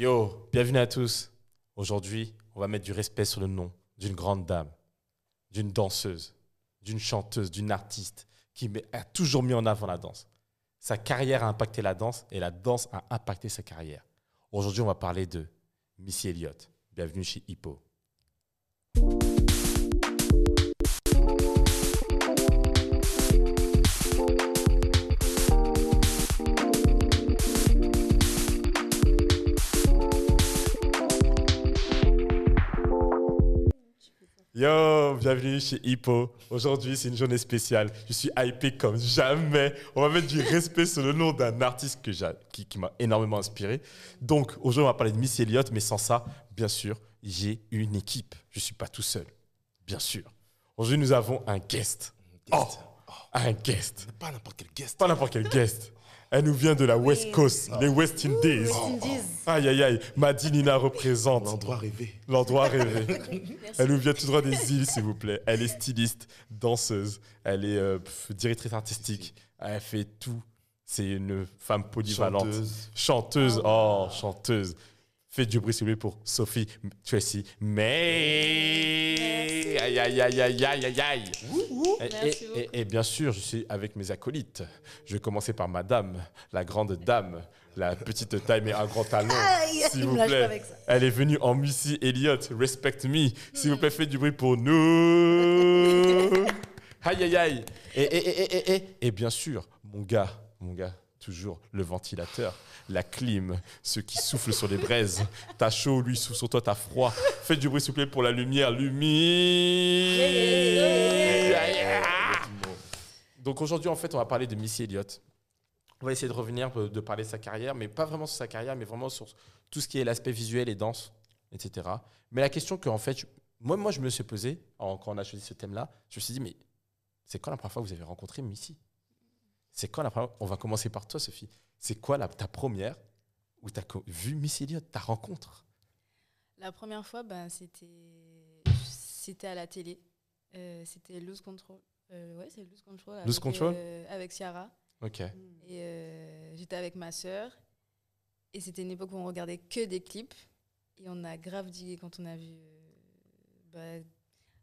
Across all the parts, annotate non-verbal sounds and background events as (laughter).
Yo, bienvenue à tous. Aujourd'hui, on va mettre du respect sur le nom d'une grande dame, d'une danseuse, d'une chanteuse, d'une artiste qui a toujours mis en avant la danse. Sa carrière a impacté la danse et la danse a impacté sa carrière. Aujourd'hui, on va parler de Missy Elliott. Bienvenue chez Hippo. Yo, bienvenue chez Hippo. Aujourd'hui, c'est une journée spéciale. Je suis hypé comme jamais. On va mettre du respect sur le nom d'un artiste que qui, qui m'a énormément inspiré. Donc, aujourd'hui, on va parler de Missy Elliott, mais sans ça, bien sûr, j'ai une équipe. Je ne suis pas tout seul, bien sûr. Aujourd'hui, nous avons un guest. Oh, un guest. Pas n'importe quel guest. Pas n'importe quel guest. Elle nous vient de la West Coast, les West Indies. West Indies. Aïe, aïe, aïe. Madinina représente L'endroit rêvé. l'endroit (laughs) rêvé. Elle nous vient tout droit des îles, s'il vous plaît. Elle est styliste, danseuse, elle est euh, pff, directrice artistique. Elle fait tout. C'est une femme polyvalente. Chanteuse. Chanteuse. Oh, chanteuse. Faites du bruit, s'il vous plaît, pour Sophie Tracy May. Aïe, aïe, aïe, aïe, aïe, aïe, aïe. Et, Merci et- et- et bien sûr, je suis avec mes acolytes. Je vais commencer par madame, la grande dame, la petite taille mais un grand talon. S'il il vous plaît. Elle est venue en Missy Elliott. Respect me. S'il vous plaît, faites du bruit pour nous. (laughs) Aïe, aïe, aïe. Et, et, et, et, et, et bien sûr, mon gars, mon gars, toujours le ventilateur, la clim, ceux qui soufflent sur les braises. T'as chaud, lui souffle sur toi, t'as froid. Faites du bruit, s'il vous plaît, pour la lumière. Lumière. Donc aujourd'hui, en fait, on va parler de Missy Elliott. On va essayer de revenir, euh, de parler de sa carrière, mais pas vraiment sur sa carrière, mais vraiment sur tout ce qui est l'aspect visuel et danse, etc. Mais la question que, en fait, moi, moi, je me suis posée quand on a choisi ce thème-là, je me suis dit, mais c'est quand la première fois que vous avez rencontré Missy? C'est quand la première On va commencer par toi, Sophie. C'est quoi la, ta première où tu as vu Missy Elliott, ta rencontre? La première fois, ben, c'était c'était à la télé. Euh, c'était Lose Control. Euh, ouais, c'est Lose Control. Lose avec, Control? euh, Avec Ciara. Ok. Et euh, j'étais avec ma sœur. Et c'était une époque où on regardait que des clips. Et on a grave digué quand on a vu. bah,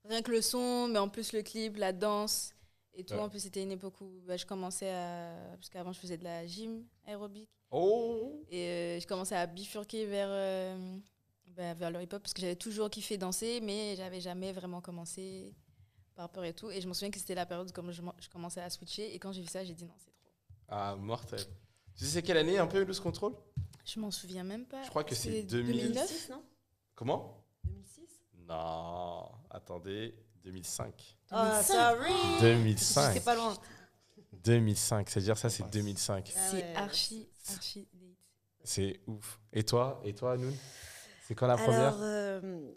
rien que le son, mais en plus le clip, la danse et tout. Ouais. En plus, c'était une époque où bah, je commençais à. Parce qu'avant, je faisais de la gym aérobique. Oh Et euh, je commençais à bifurquer vers, euh, bah, vers le hip-hop parce que j'avais toujours kiffé danser, mais j'avais jamais vraiment commencé par peur et tout. Et je me souviens que c'était la période où comme je, je commençais à switcher. Et quand j'ai vu ça, j'ai dit non, c'est trop. Ah, mortel. Tu sais c'est quelle année un peu, Lose Control Je m'en souviens même pas. Je crois que c'est C'est 2000. 2009 non? Comment? 2006 Non, attendez, 2005. Ah, 2005. sorry 2005. C'est pas loin. 2005, c'est-à-dire ça, c'est 2005. Ah C'est archi, archi late. C'est ouf. Et toi, et toi, Noun C'est quand la première? Alors, euh,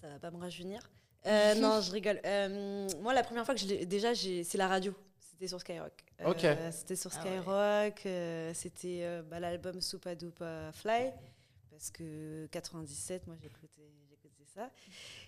ça va pas me rajeunir. (laughs) Euh, non, je rigole. Euh, moi, la première fois que je l'ai. Déjà, c'est la radio. C'était sur Skyrock. Euh, Ok. C'était sur Ah ouais. Skyrock. euh, C'était euh, bah, l'album Soupa Dupa Fly. Parce que 97, moi, j'écoutais j'écoutais ça.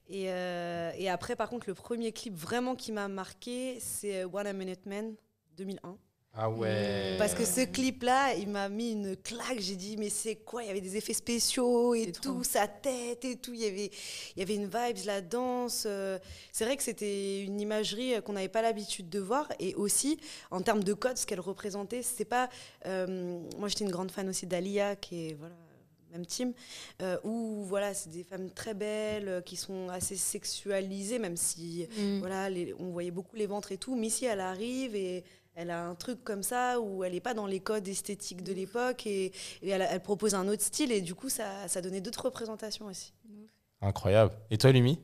Et, euh, et après, par contre, le premier clip vraiment qui m'a marqué, c'est euh, One a Minute Man 2001. Ah ouais. Parce que ce clip-là, il m'a mis une claque. J'ai dit, mais c'est quoi? Il y avait des effets spéciaux et tout, trop. sa tête et tout. Il y avait, il y avait une vibe, la danse. euh, C'est vrai que c'était une imagerie qu'on n'avait pas l'habitude de voir. Et aussi, en termes de code, ce qu'elle représentait, c'est pas. euh, moi, j'étais une grande fan aussi d'Alia, qui est. Voilà, même team, euh, où voilà, c'est des femmes très belles, euh, qui sont assez sexualisées, même si Mm. voilà, les- on voyait beaucoup les ventres et tout. Missy, elle arrive et elle a un truc comme ça où elle n'est pas dans les codes esthétiques de l'époque et, et elle, elle propose un autre style et du coup, ça, ça donnait d'autres représentations aussi. Incroyable. Et toi, Lumi?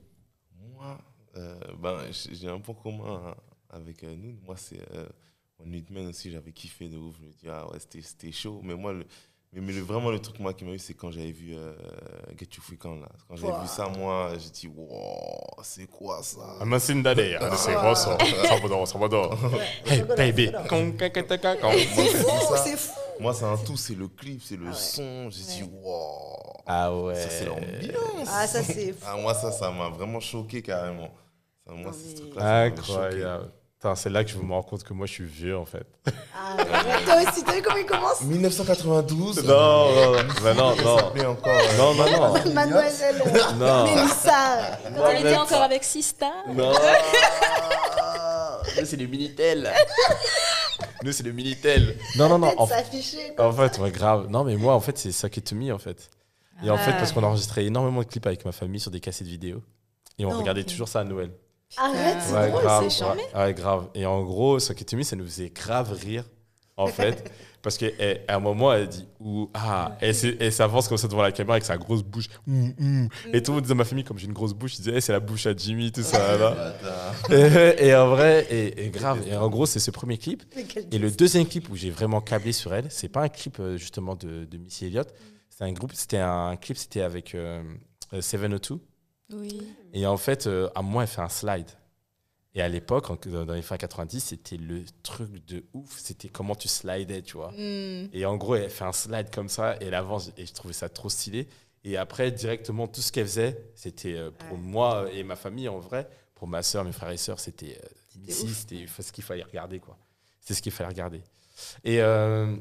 Moi, euh, ben, j'ai un point commun avec euh, nous. Moi, c'est euh, One Minute Man aussi, j'avais kiffé de ouf. Je me dis, ah ouais, c'était- c'était chaud. Mais moi, le, mais, mais le- vraiment, le truc moi, qui m'a eu, c'est quand j'avais vu euh, Get You Freaking là. Quand j'avais Wow. vu ça, moi, j'ai dit, wow, c'est quoi ça? Amacindade, c'est Rosso, Salvador, Salvador. Hey baby. C'est fou, c'est fou. Moi, c'est un tout, c'est le clip, c'est le Ah ouais. son. J'ai dit, wow, Ah ouais. ça, c'est l'ambiance. Ah, ça, c'est fou. Ah, moi, ça, ça m'a vraiment choqué carrément. Ça, moi, c'est ce truc-là, ça. Incroyable. Putain, C'est là que je me rends compte que moi je suis vieux en fait. Ah, Toi aussi, t'as vu comment il commence? 1992. Non, non, non. Bah non, Ça non. encore. euh, Non, non, non. Mademoiselle Non. Mélissa. Quand elle était encore avec Sista. Non. Nous, c'est le Minitel. Nous, c'est le Minitel. Non, non, non. En, s'afficher. en fait, ouais, grave. Non, mais moi, en fait, c'est Suck It To Me, en fait. Et en fait, Ah. parce qu'on a enregistré énormément de clips avec ma famille sur des cassettes vidéo. Et on Non, regardait ok. toujours ça à Noël. Arrête, c'est Ouais, drôle. grave. c'est charmé. Ouais, ouais, grave. Et en gros, Me, ça nous faisait grave rire, en (laughs) fait. parce qu'à un moment, elle dit Ouh, ah, elle, s'est- elle s'avance comme ça devant la caméra avec sa grosse bouche. Et tout le monde disait à ma famille, comme j'ai une grosse bouche, ils disaient Eh, c'est la bouche à Jimmy, tout ça. là. (laughs) Et, et en vrai, et, et grave. Et en gros, c'est ce premier clip. Et le deuxième clip où j'ai vraiment câblé sur elle, c'est pas un clip euh, justement de, de Missy Elliott. C'était un groupe, c'était un clip, c'était avec euh, euh, 702. Oui. Et en fait, euh, à moi, elle fait un slide. Et à l'époque, dans les fins 90, c'était le truc de ouf. C'était comment tu slidais, tu vois. Hmm. Et en gros, elle fait un slide comme ça et elle avance. Et je trouvais ça trop stylé. Et après, directement, tout ce qu'elle faisait, c'était euh, pour Ouais. moi et ma famille en vrai. Pour ma soeur, mes frères et sœurs, c'était euh, c'était ce qu'il fallait regarder. quoi. C'est ce qu'il fallait regarder. Et euh,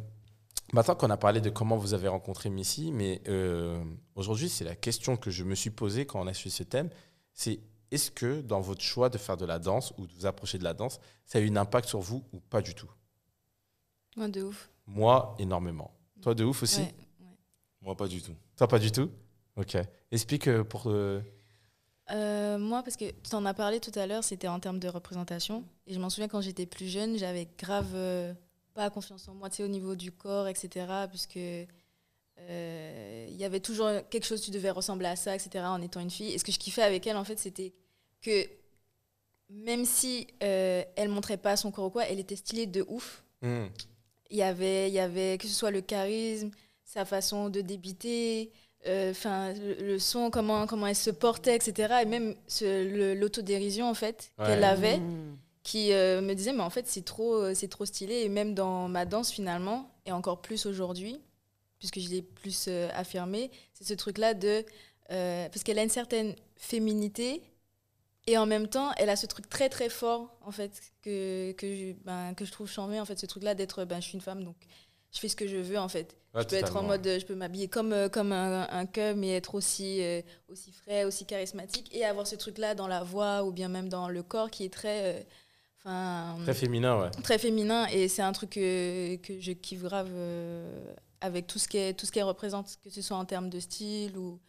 maintenant qu'on a parlé de comment vous avez rencontré Missy, mais euh, aujourd'hui, c'est la question que je me suis posée quand on a choisi ce thème. C'est est-ce que dans votre choix de faire de la danse ou de vous approcher de la danse, ça a eu un impact sur vous ou pas du tout? Moi, de ouf. Moi, énormément. Toi, de ouf aussi? Ouais. Moi, pas du tout. Toi, pas du tout? Ok. Explique euh, pour. euh, Euh, moi, parce que tu en as parlé tout à l'heure, c'était en termes de représentation. Et je m'en souviens quand j'étais plus jeune, j'avais grave euh, pas confiance en moi, tu sais, au niveau du corps, etc. Puisque euh, il y avait toujours quelque chose, tu devais ressembler à ça, etc. en étant une fille. Et ce que je kiffais avec elle, en fait, c'était que même si euh, elle montrait pas son corps ou quoi, elle était stylée de ouf. hmm, Il y avait, il y avait que ce soit le charisme, sa façon de débiter, euh, enfin le, le son, comment, comment elle se portait, etc. Et même l'autodérision en fait Ouais. qu'elle avait, Mmh. Qui euh, me disait mais en fait c'est trop, euh, c'est trop stylé. Et même dans ma danse finalement, et encore plus aujourd'hui, puisque je l'ai plus euh, affirmé, c'est ce truc-là de euh, parce qu'elle a une certaine féminité. Et en même temps, elle a ce truc très très fort en fait que, que, je, ben, que je trouve charmé en fait ce truc là d'être ben, je suis une femme donc je fais ce que je veux en fait. ouais, je peux être en mode, je peux m'habiller comme, comme un, un cum mais être aussi, aussi frais, aussi charismatique et avoir ce truc-là dans la voix ou bien même dans le corps qui est très, enfin, Très féminin, ouais. très féminin et c'est un truc que, que je kiffe grave euh, avec tout ce qu'elle représente, que ce soit en termes de style ou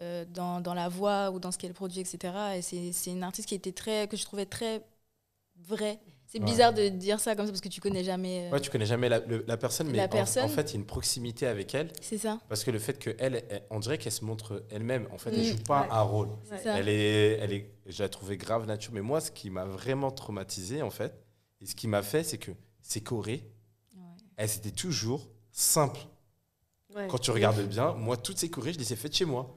euh, dans, dans la voix ou dans ce qu'elle produit, etc. Et c'est c'est une artiste qui était très, que je trouvais très vraie. C'est Ouais. bizarre de dire ça comme ça parce que tu connais jamais. euh, Ouais, tu connais jamais la, le- la personne, mais La en- personne. En, fait, il y a une proximité avec elle. C'est ça. Parce que le fait qu'elle, elle- on dirait qu'elle se montre elle-même. En fait, elle Mm, joue pas ouais. un rôle. C'est ça. Elle est, elle est, je la trouvais grave nature. Mais moi, ce qui m'a vraiment traumatisé, en fait, et ce qui m'a fait, c'est que ces chorés, Ouais. elles étaient toujours simples. Ouais. Quand tu regardes bien, moi, toutes ces chorés, je les ai faites chez moi.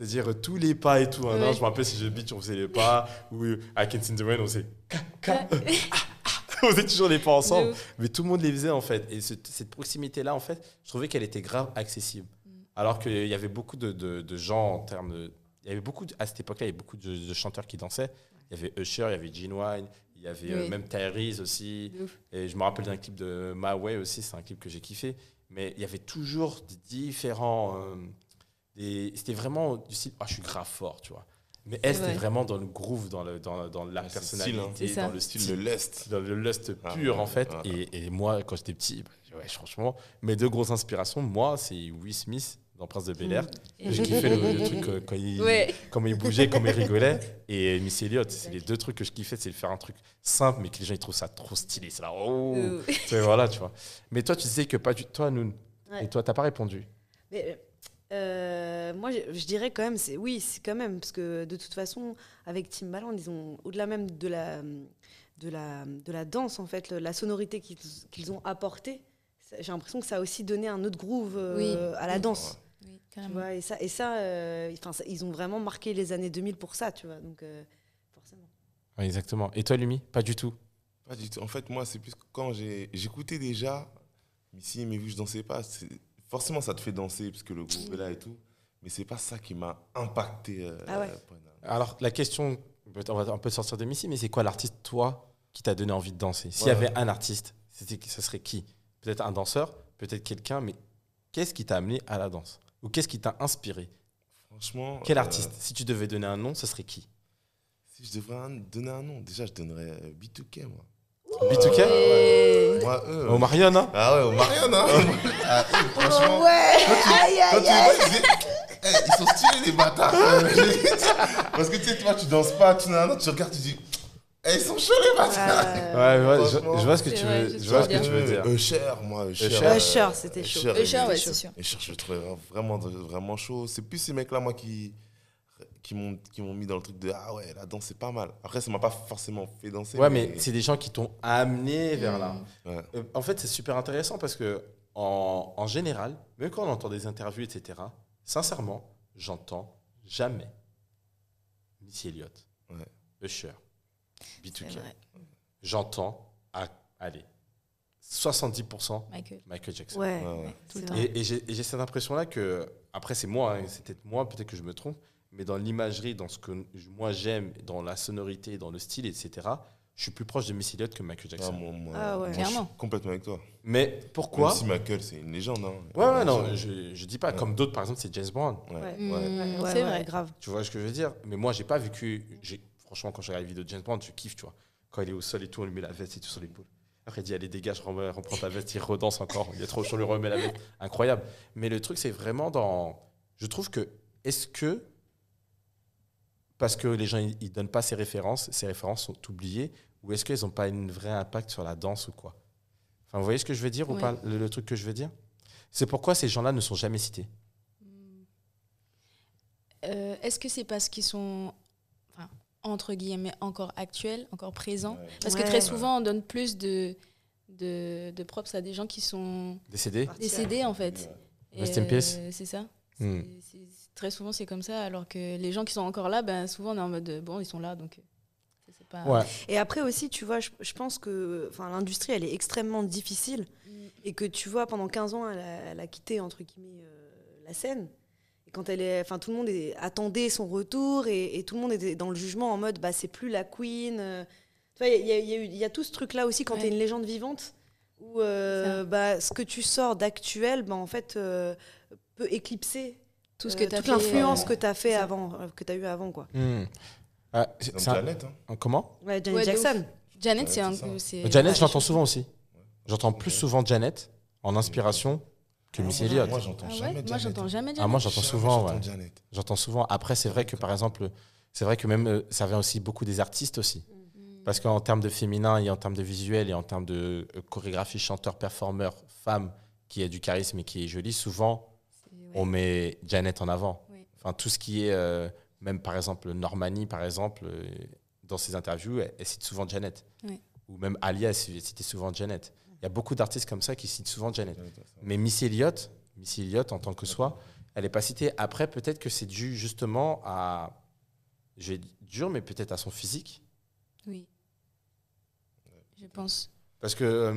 C'est-à-dire euh, tous les pas et tout. hein. Non, je me rappelle si je beach, on faisait les pas. Ou euh, Can See the Rain, on faisait. ka, ka. (laughs) on faisait toujours les pas ensemble. Mais tout le monde les faisait en fait. Et ce- cette proximité-là, en fait, je trouvais qu'elle était grave accessible. Mm. Alors qu'il y avait beaucoup de, de- de gens en termes de. Il y avait beaucoup de- à cette époque-là, il y avait beaucoup de, chanteurs qui dansaient. Il y avait Usher, il y avait Gene Wine, il y avait euh, Oui. même Tyrese aussi. Et je me rappelle d'un clip de My Way aussi, c'est un clip que j'ai kiffé. Mais il y avait toujours des différents. euh, des- C'était vraiment du style, ah, je suis grave fort, tu vois. Mais elle, c'était vraiment dans le groove, dans, le, dans, dans la Ouais, c'est le style, hein. personnalité, ça. dans le Style de l'Est. dans le lust Ah, pur ouais, en fait. ouais. Et, et moi, quand j'étais petit, bah, ouais, franchement, mes deux grosses inspirations, moi, c'est Will Smith dans Prince de Bel Air. Et- Je kiffais le, le truc euh, quand il, Ouais. comment il bougeait, comment il rigolait. (laughs) Et Miss Elliott, c'est les deux trucs que je kiffais, c'est de faire un truc simple, mais que les gens ils trouvent ça trop stylé. C'est là, oh, Euh, voilà, tu vois. Mais toi, tu disais que pas du toi, Noun. Ouais. Et toi, t'as pas répondu. Mais, euh, moi, je, je dirais quand même, c'est oui, c'est quand même, parce que de toute façon, avec Timbaland, ils ont, au-delà même de la, de, la, de la danse, en fait, le- la sonorité qu'ils qu'ils ont apportée, j'ai l'impression que ça a aussi donné un autre groove euh, Oui. à la danse. oui, Tu carrément. vois, et ça, et ça, euh, enfin, ça- ils ont vraiment marqué les années 2000 pour ça, tu vois. Donc, euh, forcément. Ouais, exactement. Et toi, Lumi? Pas du tout. Pas du tout. En fait, moi, c'est plus que quand j'ai- j'écoutais déjà Missy, mais vu que je dansais pas, c'est- forcément, ça te fait danser parce que le groupe est là et tout. Mais c'est pas ça qui m'a impacté. euh, Ah ouais. Alors, la question, on va un peu sortir de Missy, mais c'est quoi l'artiste, toi, qui t'a donné envie de danser? S'il y avait un artiste, c'était, ça serait qui? Peut-être un danseur, peut-être quelqu'un, mais qu'est-ce qui t'a amené à la danse? Ou qu'est-ce qui t'a inspiré? Franchement. Quel euh, artiste? Si tu devais donner un nom, ce serait qui? Si je devrais un- donner un nom, déjà, je donnerais euh, B2K, moi. B2K Et- Moi, eux. Au Marion, hein Ah ouais, au Marianne, hein (laughs) Ah, eux, franchement. Ouais Quand tu les vois, tu dis, Eh, ils sont stylés, les bâtards. (laughs) Parce que tu sais, toi, tu danses pas, tu, tu regardes, tu dis, Eh, ils sont chauds, les bâtards. Ouais, ouais, je, Franchement. je vois ce que tu vrai, veux, je je vois ce que tu veux dire. Euh, Usher, moi, Usher. Usher. euh, c'était chaud. Usher, ouais, chaud. c'est sûr. Usher, je le trouvais vraiment, vraiment chaud. C'est plus ces mecs-là, moi, qui qui m'ont qui m'ont mis dans le truc de ah ouais la danse c'est pas mal après ça m'a pas forcément fait danser Ouais, mais c'est des gens qui t'ont amené vers là. Mm. Ouais. Euh, En fait, c'est super intéressant parce que, en, en général, même quand on entend des interviews, etc., sincèrement, j'entends jamais Missy Elliott, Ouais. Usher, C'est B2K. vrai. J'entends, à, allez, 70% Michael. Michael Jackson. Ouais, Ouais, ouais. Tout le c'est temps. vrai. Et, et j'ai et j'ai cette impression-là que, après, c'est moi, hein, c'est peut-être moi, peut-être que je me trompe, mais dans l'imagerie, dans ce que moi j'aime, dans la sonorité, dans le style, etc., je suis plus proche de Missy Elliott que Michael Ah, Jackson. moi, moi, Ah ouais. moi, je suis Clairement. complètement avec toi Mais pourquoi même si Michael c'est une légende hein. Ouais, ouais, non, légende. je, je dis pas. Ouais. Comme d'autres, par exemple, c'est James Brown. ouais, Ouais. ouais. Mm, Ouais, ouais, c'est ouais, vrai. grave. Tu vois ce que je veux dire? Mais moi, j'ai pas vécu. j'ai- Franchement, quand je regarde les vidéos de James Brown, je kiffe, tu vois. Quand il est au sol et tout, on lui met la veste et tout sur l'épaule. Après, il dit Allez, dégage, remets- reprends ta veste, il redanse encore. Il est trop chaud, on lui remet la veste. Incroyable. Mais le truc, c'est vraiment dans. Je trouve que. Est-ce que. Parce que les gens, ils donnent pas ces références, ces références sont oubliées, ou est-ce qu'elles n'ont pas un vrai impact sur la danse ou quoi? Enfin, vous voyez ce que je veux dire ou Ouais. pas le, le truc que je veux dire? C'est pourquoi ces gens-là ne sont jamais cités. Euh, Est-ce que c'est parce qu'ils sont, enfin, entre guillemets, encore actuels, encore présents? Ouais. Parce que Ouais. très souvent, on donne plus de, de, de props à des gens qui sont Décédés décédés, en fait. Et, Rest in peace. euh, C'est ça. Hmm. Très souvent, c'est comme ça. Alors que les gens qui sont encore là, ben, souvent, on est en mode bon, ils sont là, donc. euh, pas... Ouais. Et après aussi, tu vois, je, je pense que enfin, l'industrie, elle est extrêmement difficile. Mm. Et que tu vois, pendant 15 ans, elle a, elle a quitté, entre guillemets, euh, la scène. Et quand elle est. Enfin, tout le monde est- attendait son retour et, et tout le monde était dans le jugement en mode, bah, c'est plus la queen. euh. Tu vois, il y, a- y y tout ce truc-là aussi quand Ouais. tu es une légende vivante où euh, bah, ce que tu sors d'actuel, bah, en fait, euh, peut éclipser Tout ce euh, que as toute l'influence euh, que tu as fait avant, euh, que tu as eu avant, quoi. Hmm. Ah, c'est- un- Janet hein. comment? Ouais, Janet Ouais, Jackson. Janet, c'est un peu. Janet, je l'entends souvent aussi. J'entends plus souvent Janet en inspiration que Ah, Missy ouais. Elliott. moi j'entends Ah jamais ouais Janet Moi, j'entends jamais Janet. Ah, moi, j'entends souvent, j'entends ouais. Janet. J'entends souvent. Après, c'est vrai que par exemple, c'est vrai que même euh, ça vient aussi beaucoup des artistes aussi. Mm. Parce qu'en termes de féminin et en termes de visuel et en termes de chorégraphie, chanteur, performeur, femme qui a du charisme et qui est jolie, souvent. On met Janet en avant. Oui. Enfin, tout ce qui est, euh, même par exemple, Normani, par exemple, euh, dans ses interviews, elle, elle cite souvent Janet. Oui. Ou même Alia, elle citait souvent Janet. Il y a beaucoup d'artistes comme ça qui citent souvent Janet. Mais Missy Elliott, Missy Elliott en tant que soi, elle n'est pas citée. Après, peut-être que c'est dû justement à, je vais dire dur, mais peut-être à son physique. Oui. Je pense. Parce que euh,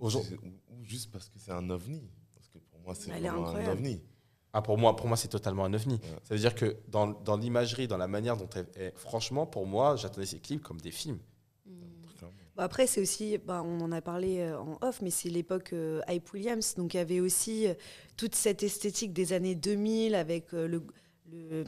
Ou aujourd'hui- c'est- ou- juste parce que c'est un ovni. Parce que pour moi, c'est un ovni. Ah, pour moi, pour moi, c'est totalement un ovni. Ouais. Ça veut dire que dans, dans l'imagerie, dans la manière dont elle est, franchement, pour moi, j'attendais ces clips comme des films. Mm. Bah après, c'est aussi, bah, on en a parlé euh, en off, mais c'est l'époque euh, Hype Williams. Donc il y avait aussi euh, toute cette esthétique des années 2000 avec euh, le, le,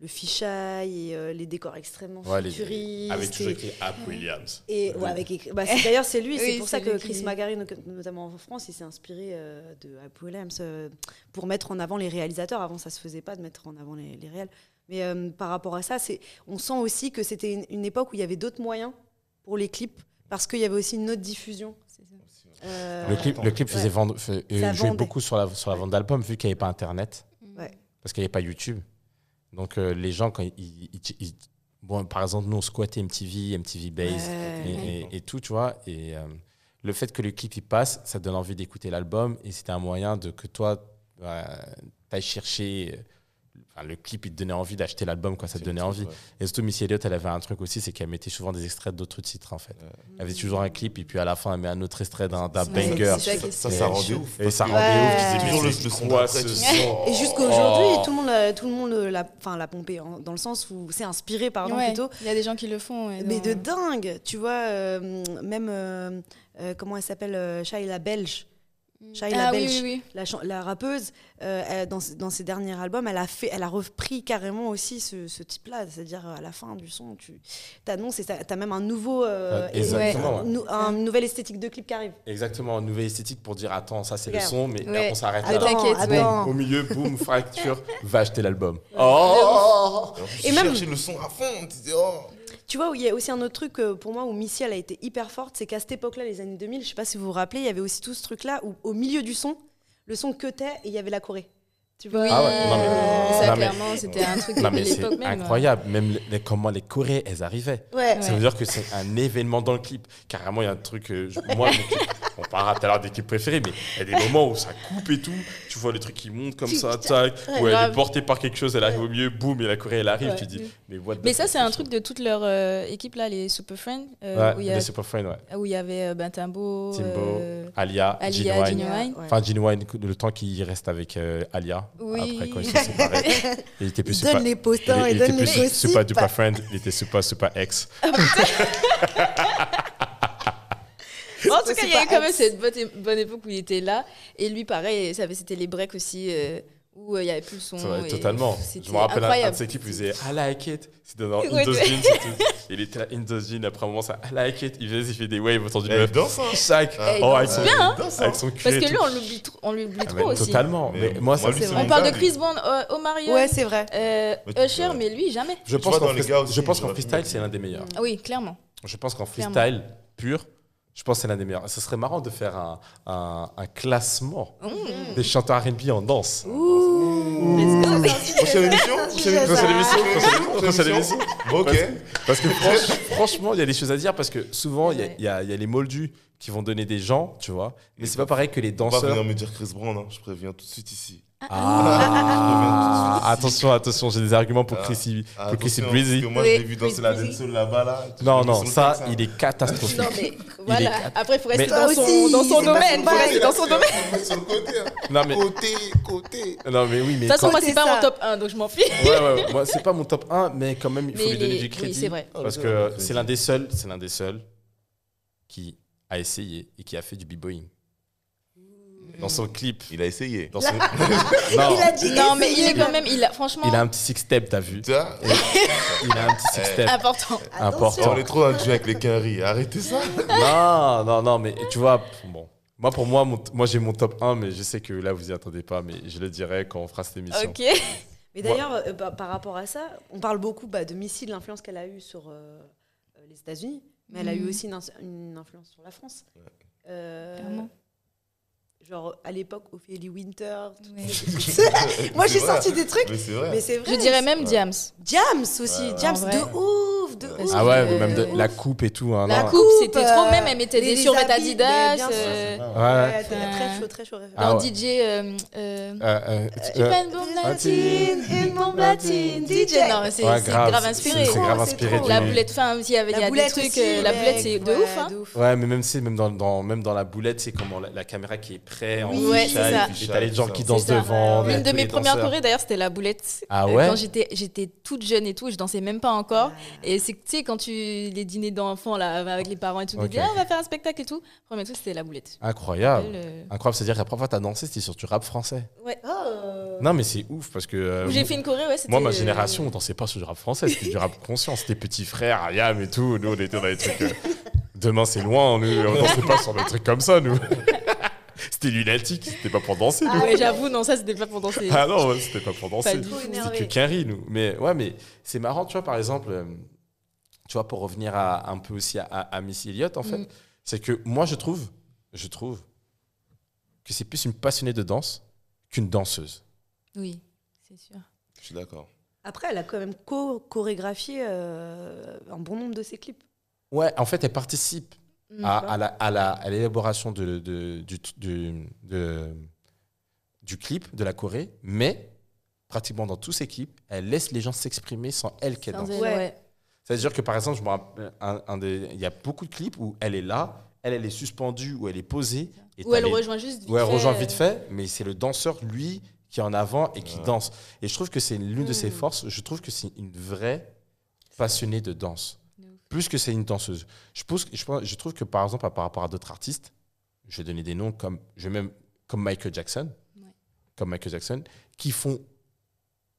le fisheye et euh, les décors extrêmement Ouais, les- futuristes. avec toujours écrit App Williams. et, ouais, avec écrit- bah, c'est- D'ailleurs, c'est lui, (laughs) c'est Oui, pour c'est ça que Chris qui- Magari, no- notamment en France, il s'est inspiré euh, de Hype Williams euh, pour mettre en avant les réalisateurs. Avant, ça se faisait pas de mettre en avant les, les réels. Mais euh, par rapport à ça, c'est, on sent aussi que c'était une, une époque où il y avait d'autres moyens pour les clips, parce qu'il y avait aussi une autre diffusion. Euh, Le clip, le clip faisait Ouais. vendre, fait- jouait vendait. beaucoup sur la, sur la vente d'albums, vu qu'il n'y avait pas Internet, Mm. Ouais. parce qu'il n'y avait pas YouTube. Donc euh, les gens, quand ils, ils- ils- ils- bon, par exemple, nous, on squattait MTV, MTV Base Ouais. et, et- et tout, tu vois. Et euh, le fait que le clip il passe, ça donne envie d'écouter l'album, et c'était un moyen de que toi, tu ailles chercher. Euh, enfin, le clip, il te donnait envie d'acheter l'album quand ça te donnait envie. ouais. Et surtout, Missy Elliott, elle avait un truc aussi, c'est qu'elle mettait souvent des extraits d'autres titres, en fait. Elle avait toujours un clip, et puis à la fin, elle met un autre extrait d'un banger. ça Ça, ça rendait ouf. Et ça rendait Ouais. ouf. Tu disais, Toujours le- le son ce. (laughs) Et jusqu'aujourd'hui, Oh. tout le monde, l'a- tout le monde l'a, enfin, l'a pompé, hein, dans le sens où c'est inspiré, pardon, Ouais, plutôt. Il y a des gens qui le font. Mais de dingue, tu vois, euh, même, euh, euh, comment elle s'appelle, euh, Shaila Belge, Shaila Ah oui, Belge. oui, oui. la, rappeuse, euh, elle- dans, ses- dans ses derniers albums, elle a, fait, elle a repris carrément aussi ce, ce type-là. C'est-à-dire, à la fin du son, tu t'annonces et tu as même un nouveau. euh, exactement, ouais. un- une nouvelle esthétique de clip qui arrive. Exactement, une nouvelle esthétique pour dire attends, ça c'est le son, mais Ouais. après on s'arrête là. attends. Au milieu, boum, fracture, (laughs) va acheter l'album. Oh Et tu même- cherchais le son à fond. Tu disais, oh. Tu vois, où il y a aussi un autre truc euh, pour moi où Missy elle a été hyper forte, c'est qu'à cette époque-là, les années 2000, je sais pas si vous vous rappelez, il y avait aussi tout ce truc-là où au milieu du son, le son cutait et il y avait la Corée. Tu vois? Oui, Ah ouais, non, mais- ça non, mais- clairement, c'était un truc Non de mais c'est l'époque même. incroyable, même les- comment les Corées elles arrivaient. Ouais. Ça veut dire que c'est un événement dans le clip. Carrément, il y a un truc. euh, je- moi, clip- on parlera tout à l'heure des clips préférés, mais il y a des moments où ça coupe et tout. Tu vois le truc qui monte comme ça, tac. où elle grave. est portée par quelque chose, elle arrive au mieux, boum, et la Corée elle arrive. Ouais. Tu dis, mais what the Mais ça, c'est un truc de toute leur euh, équipe là, les Super Friends, euh, Ouais, où il y a- les Super Friends, ouais. où il y avait euh, Bentambo, Timbo, euh, Alia, Alia. Ouais. Enfin, Genuine, le temps qu'il reste avec euh, Alia. Oui. Après, quand ils (laughs) se sont séparés. il était plus Il donne super. les Il, posters, il il était donne les super duper friend, il était super super ex. (laughs) (laughs) En tout cas, il y a eu quand même cette bonne, époque où il était là. Et lui, pareil, c'était les breaks aussi, euh, où euh, il y avait plus le son. Ouais, totalement. Je me rappelle un, un de incroyable. ses clips, il faisait I like it. C'était dans (laughs) Indo's ouais. Jeans. Il était là, Indo's Jeans. Après un moment, ça I like it. Il faisait, il fait des waves autour d'une Elle meuf. danse, hein. Chaque. Ah, Eh, Oh, avec son, bien, hein. avec son cul. Parce que lui, on l'oublie tr- on l'oublie Ah, trop mais aussi. Totalement. Mais Mais moi, moi, lui, On parle de Chris. Brown, euh, Omarion, Ouais, c'est vrai. euh, Mais Usher, mais lui, jamais. Je pense qu'en freestyle, c'est l'un des meilleurs. Oui, clairement. Je pense qu'en freestyle pur, je pense que c'est l'un des meilleurs. Ce serait marrant de faire un, un, un classement Mmh. des chanteurs R&B en danse. Prochaine émission Prochaine émission, prochaine- prochaine émission. Ok. Parce que franch- franchement, il y a des choses à dire parce que souvent, il y a- il y, a il y a les moldus qui vont donner des gens, tu vois. Mais c'est pas pareil que les On va danseurs. venir me dire Chris Brown, hein. je préviens tout de suite ici. Ah, Ah. attention, attention, j'ai des arguments pour Ah. Chrissy, Ah, pour Chrissy Breezy. Parce que moi, Oui, je l'ai vu danser la dancehall là-bas. Là. Non, non, ça, il est catastrophique. Non, mais voilà. Après, il faut rester dans son, dans son domaine. Il faut pareil. rester dans son domaine. Côté. hein. Non, mais, Côté, côté. non, mais oui, mais. De toute façon, moi, c'est pas ça. mon top 1, donc je m'en fiche. Ouais, ouais, ouais, moi, c'est pas mon top 1, mais quand même, il faut Mais lui donner du crédit. c'est vrai. Parce Ah, que c'est l'un des seuls, c'est l'un des seuls qui a essayé et qui a fait du b-boying. Dans son clip. Il a essayé. Dans son... (laughs) non, Il a dit Non, mais il est quand même, il a, franchement, il a un petit six-step, t'as vu Tu vois Il a un petit six-step important. important. Oh, On est trop dans le jeu avec les quinries. Arrêtez ça. Non, non, non, mais tu vois, bon. Moi, pour moi, mon- moi j'ai mon top 1, mais je sais que là, vous y attendez pas, mais je le dirai quand on fera cette émission. Ok. Mais d'ailleurs, euh, bah, par rapport à ça, on parle beaucoup bah, de Missy, de l'influence qu'elle a eue sur euh, les États-Unis, mais elle a eu Mhm. aussi une, ins- une influence sur la France. Euh, Clairement. Genre à l'époque, Ophélie Winter. Ouais. (laughs) Moi, j'ai sorti des trucs, Mais c'est vrai. vrai. Je dirais même. Diams. Diams aussi, Ouais, ouais. Diams de ouf, de ouf. Ah ouais, Euh, même de la coupe et tout. Hein, La non. coupe, c'était trop. euh, Même, elle mettait des survêtements habits, Adidas. euh, Ouais. Ouais, Euh, très chaud, très chaud. Ah Dans ouais. DJ. euh, euh, Euh, euh, Une euh, bombe platine, une bombe platine, DJ. Non, c'est grave, inspiré. c'est grave C'est inspiré La boulette, enfin, il y avait il y a des trucs. euh, La boulette, c'est de ouais, ouf. hein. de ouf. Ouais, mais même, c'est même, dans, dans- même dans la boulette, c'est comment la, caméra qui est prête ouais, c'est ça. Et t'as les gens qui dansent devant. Une de mes premières chorés, d'ailleurs, c'était la boulette. Ah Euh, ouais? Quand j'étais j'étais toute jeune et tout, je dansais même pas encore. Et c'est que, tu sais, quand tu. Les dîners d'enfants, là, avec les parents et tout, ils disaient, ah, on va faire un spectacle et tout. Premier truc, c'était la boulette. Incroyable. Euh, Incroyable, c'est-à-dire que la première fois t'as dansé, c'était sur du rap français. Ouais. Oh. Non, mais c'est ouf parce que. euh, j'ai fait une choré, ouais. Moi, ma euh, génération, on dansait pas sur du rap français, c'était du rap conscient. C'était petit frère, Ayam et tout. Nous, on était dans les trucs. euh, Demain, c'est loin. Nous, on dansait (laughs) pas sur des trucs comme ça, nous. (laughs) c'était lunatique, c'était pas pour danser, nous. Ouais, j'avoue, non, ça, c'était pas pour danser. Ah non, c'était pas pour danser. C'était que Quinry, nous. Mais ouais, mais c'est marrant, tu vois, par exemple, euh, tu vois, pour revenir à, un peu aussi à, à Missy Elliott, en fait, Mm. c'est que moi, je trouve, je trouve que c'est plus une passionnée de danse qu'une danseuse. Oui, c'est sûr. Je suis d'accord. Après, elle a quand même co-chorégraphié euh, un bon nombre de ses clips. Ouais, en fait, elle participe Mm. à, à la- à la- à l'élaboration de, de- du, du, de- du clip de la Corée, mais pratiquement dans tous ses clips, elle laisse les gens s'exprimer sans elle qu'elle danse. Ouais. C'est-à-dire que par exemple, je me rappelle, un, un des- il y a beaucoup de clips où elle est là, elle, elle est suspendue ou elle est posée. Et Ou t'as elle les- rejoint juste vite ou elle fait, rejoint euh, vite fait, mais c'est le danseur, lui, qui est en avant et qui Ouais. danse. Et je trouve que c'est l'une de ses Hmm. forces. Je trouve que c'est une vraie passionnée de danse. Plus que c'est une danseuse. Je, pense, je, pense- je trouve que par exemple, par rapport à d'autres artistes, je vais donner des noms comme, je vais même, comme Michael Jackson, Ouais. comme Michael Jackson, qui font,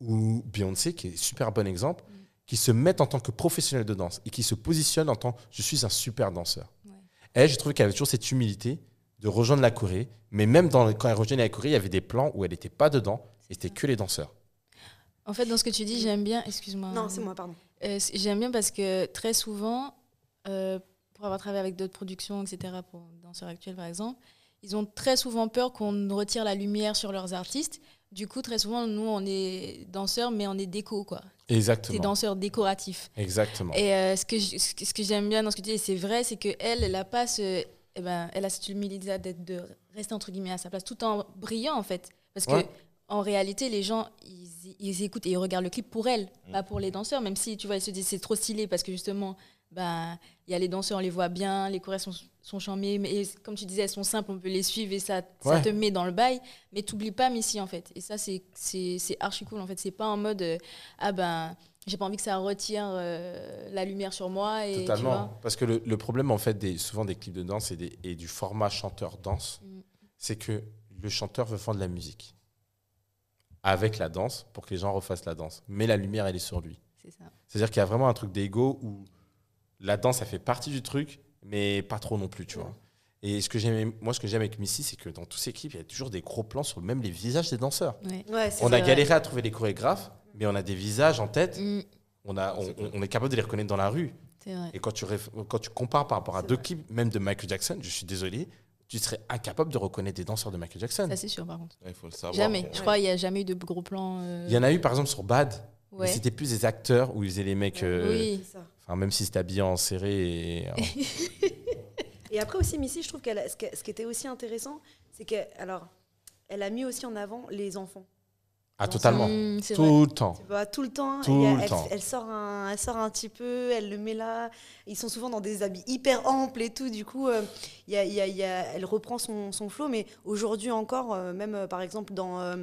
ou Beyoncé, qui est un super bon exemple. Qui se mettent en tant que professionnels de danse et qui se positionnent en tant je suis un super danseur. Ouais. Elle, je trouve qu'elle avait toujours cette humilité de rejoindre la Corée, mais même dans, quand elle rejoignait la Corée, il y avait des plans où elle n'était pas dedans, et c'était que les danseurs. En fait, dans ce que tu dis, j'aime bien. Excuse-moi. Non, c'est moi, pardon. Euh, J'aime bien parce que très souvent, euh, pour avoir travaillé avec d'autres productions, etc., pour danseurs actuels par exemple, ils ont très souvent peur qu'on retire la lumière sur leurs artistes. Du coup, très souvent, nous, on est danseurs, mais on est déco, quoi. Exactement. danseurs décoratifs. Exactement. Et euh, ce que je- ce que, que j'aime bien dans ce que tu dis, et c'est vrai, c'est que elle, elle a pas ce, eh ben, elle a cette humilité d'être de rester entre guillemets à sa place, tout en brillant en fait, parce que Ouais. en réalité, les gens ils, ils écoutent et ils regardent le clip pour elle, Mm. pas pour les danseurs, même si tu vois, ils se disent c'est trop stylé parce que justement, ben il y a les danseurs, on les voit bien, les chorés sont sont chambés, mais et comme tu disais, elles sont simples, on peut les suivre et ça, ça te met dans le bail, mais t'oublies pas Missy en fait. Et ça, c'est c'est c'est archi cool en fait. C'est pas en mode euh, ah ben j'ai pas envie que ça retire euh, la lumière sur moi et tu Totalement. vois. Parce que le, le problème, en fait, des, souvent des clips de danse et, des- et du format chanteur-danse, Mm. c'est que le chanteur veut vendre la musique avec la danse pour que les gens refassent la danse. Mais la lumière, elle est sur lui. C'est ça. C'est-à-dire qu'il y a vraiment un truc d'ego où la danse, ça fait partie du truc, mais pas trop non plus, tu vois. Et ce que j'aime, moi, ce que j'aime avec Missy, c'est que dans tous ces clips, il y a toujours des gros plans sur même les visages des danseurs. Ouais. Ouais, c'est On a vrai. galéré à trouver les chorégraphes, mais on a des visages en tête. Mm, On, a, on, est capable de les reconnaître dans la rue. Et quand tu, réf- quand tu compares par rapport à deux vrai. clips, même de Michael Jackson, je suis désolé, tu serais incapable de reconnaître des danseurs de Michael Jackson. Ça, c'est sûr, par contre. Ouais, Il faut le savoir. Jamais. Bon, Je crois qu'il n'y a jamais eu de gros plans. euh, Il y en a eu par exemple sur Bad, mais Ouais. c'était plus des acteurs où ils faisaient les mecs, euh, Oui. C'est ça. Enfin, même si c'était habillé en serré. Et, (laughs) Et après aussi, Missy, je trouve qu'elle, a- ce, qui- ce qui était aussi intéressant, c'est qu'elle alors, elle a mis aussi en avant les enfants. ah, totalement. Mm, c'est vrai. Tout le temps. Tu vois, tout le temps, Tout a- le elle, temps. elle sort un, elle sort un petit peu, elle le met là. Ils sont souvent dans des habits hyper amples et tout. Du coup, euh, il y a- il y a- il y a- elle reprend son, son flow. Mais aujourd'hui encore, euh, même euh, par exemple dans euh,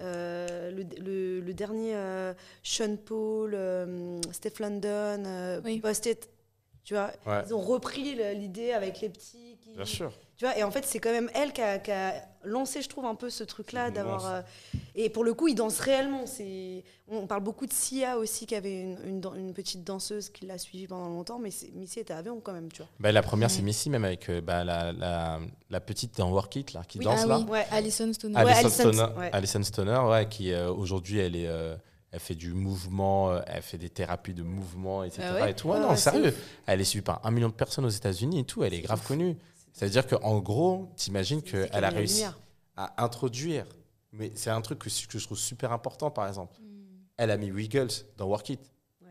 le, le- le dernier euh, Sean Paul, euh, Steph London, euh, Oui. Tu vois, Ouais, ils ont repris l'idée avec les petits. Qui, bien sûr. Tu vois, et en fait, c'est quand même elle qui a, qui a lancé, je trouve, un peu ce truc-là d'avoir. euh, et pour le coup, ils dansent réellement. C'est, on parle beaucoup de Sia aussi, qui avait une, une, dan- une petite danseuse qui l'a suivie pendant longtemps, mais c'est- Missy était avion quand même, tu vois. Bah, la première, Ouais. c'est Missy, même avec euh, bah, la, la, la petite dans Work It, là, qui Oui, danse ah là. oui, Ouais. Alison Stoner. Ouais, Alison Stoner, ouais. Alison Stoner, ouais, qui euh, aujourd'hui, elle est. euh, elle fait du mouvement, elle fait des thérapies de mouvement, etc. Ah ouais et tout. Ouais, Ouais, non, ouais, sérieux. Elle est suivie par un million de personnes aux États-Unis et tout. Elle est grave connue. C'est-à-dire qu'en gros, t'imagines qu'elle a réussi à introduire. Mais c'est un truc que, que je trouve super important, par exemple. Mm. Elle a mis Wiggles dans Work It. Ouais.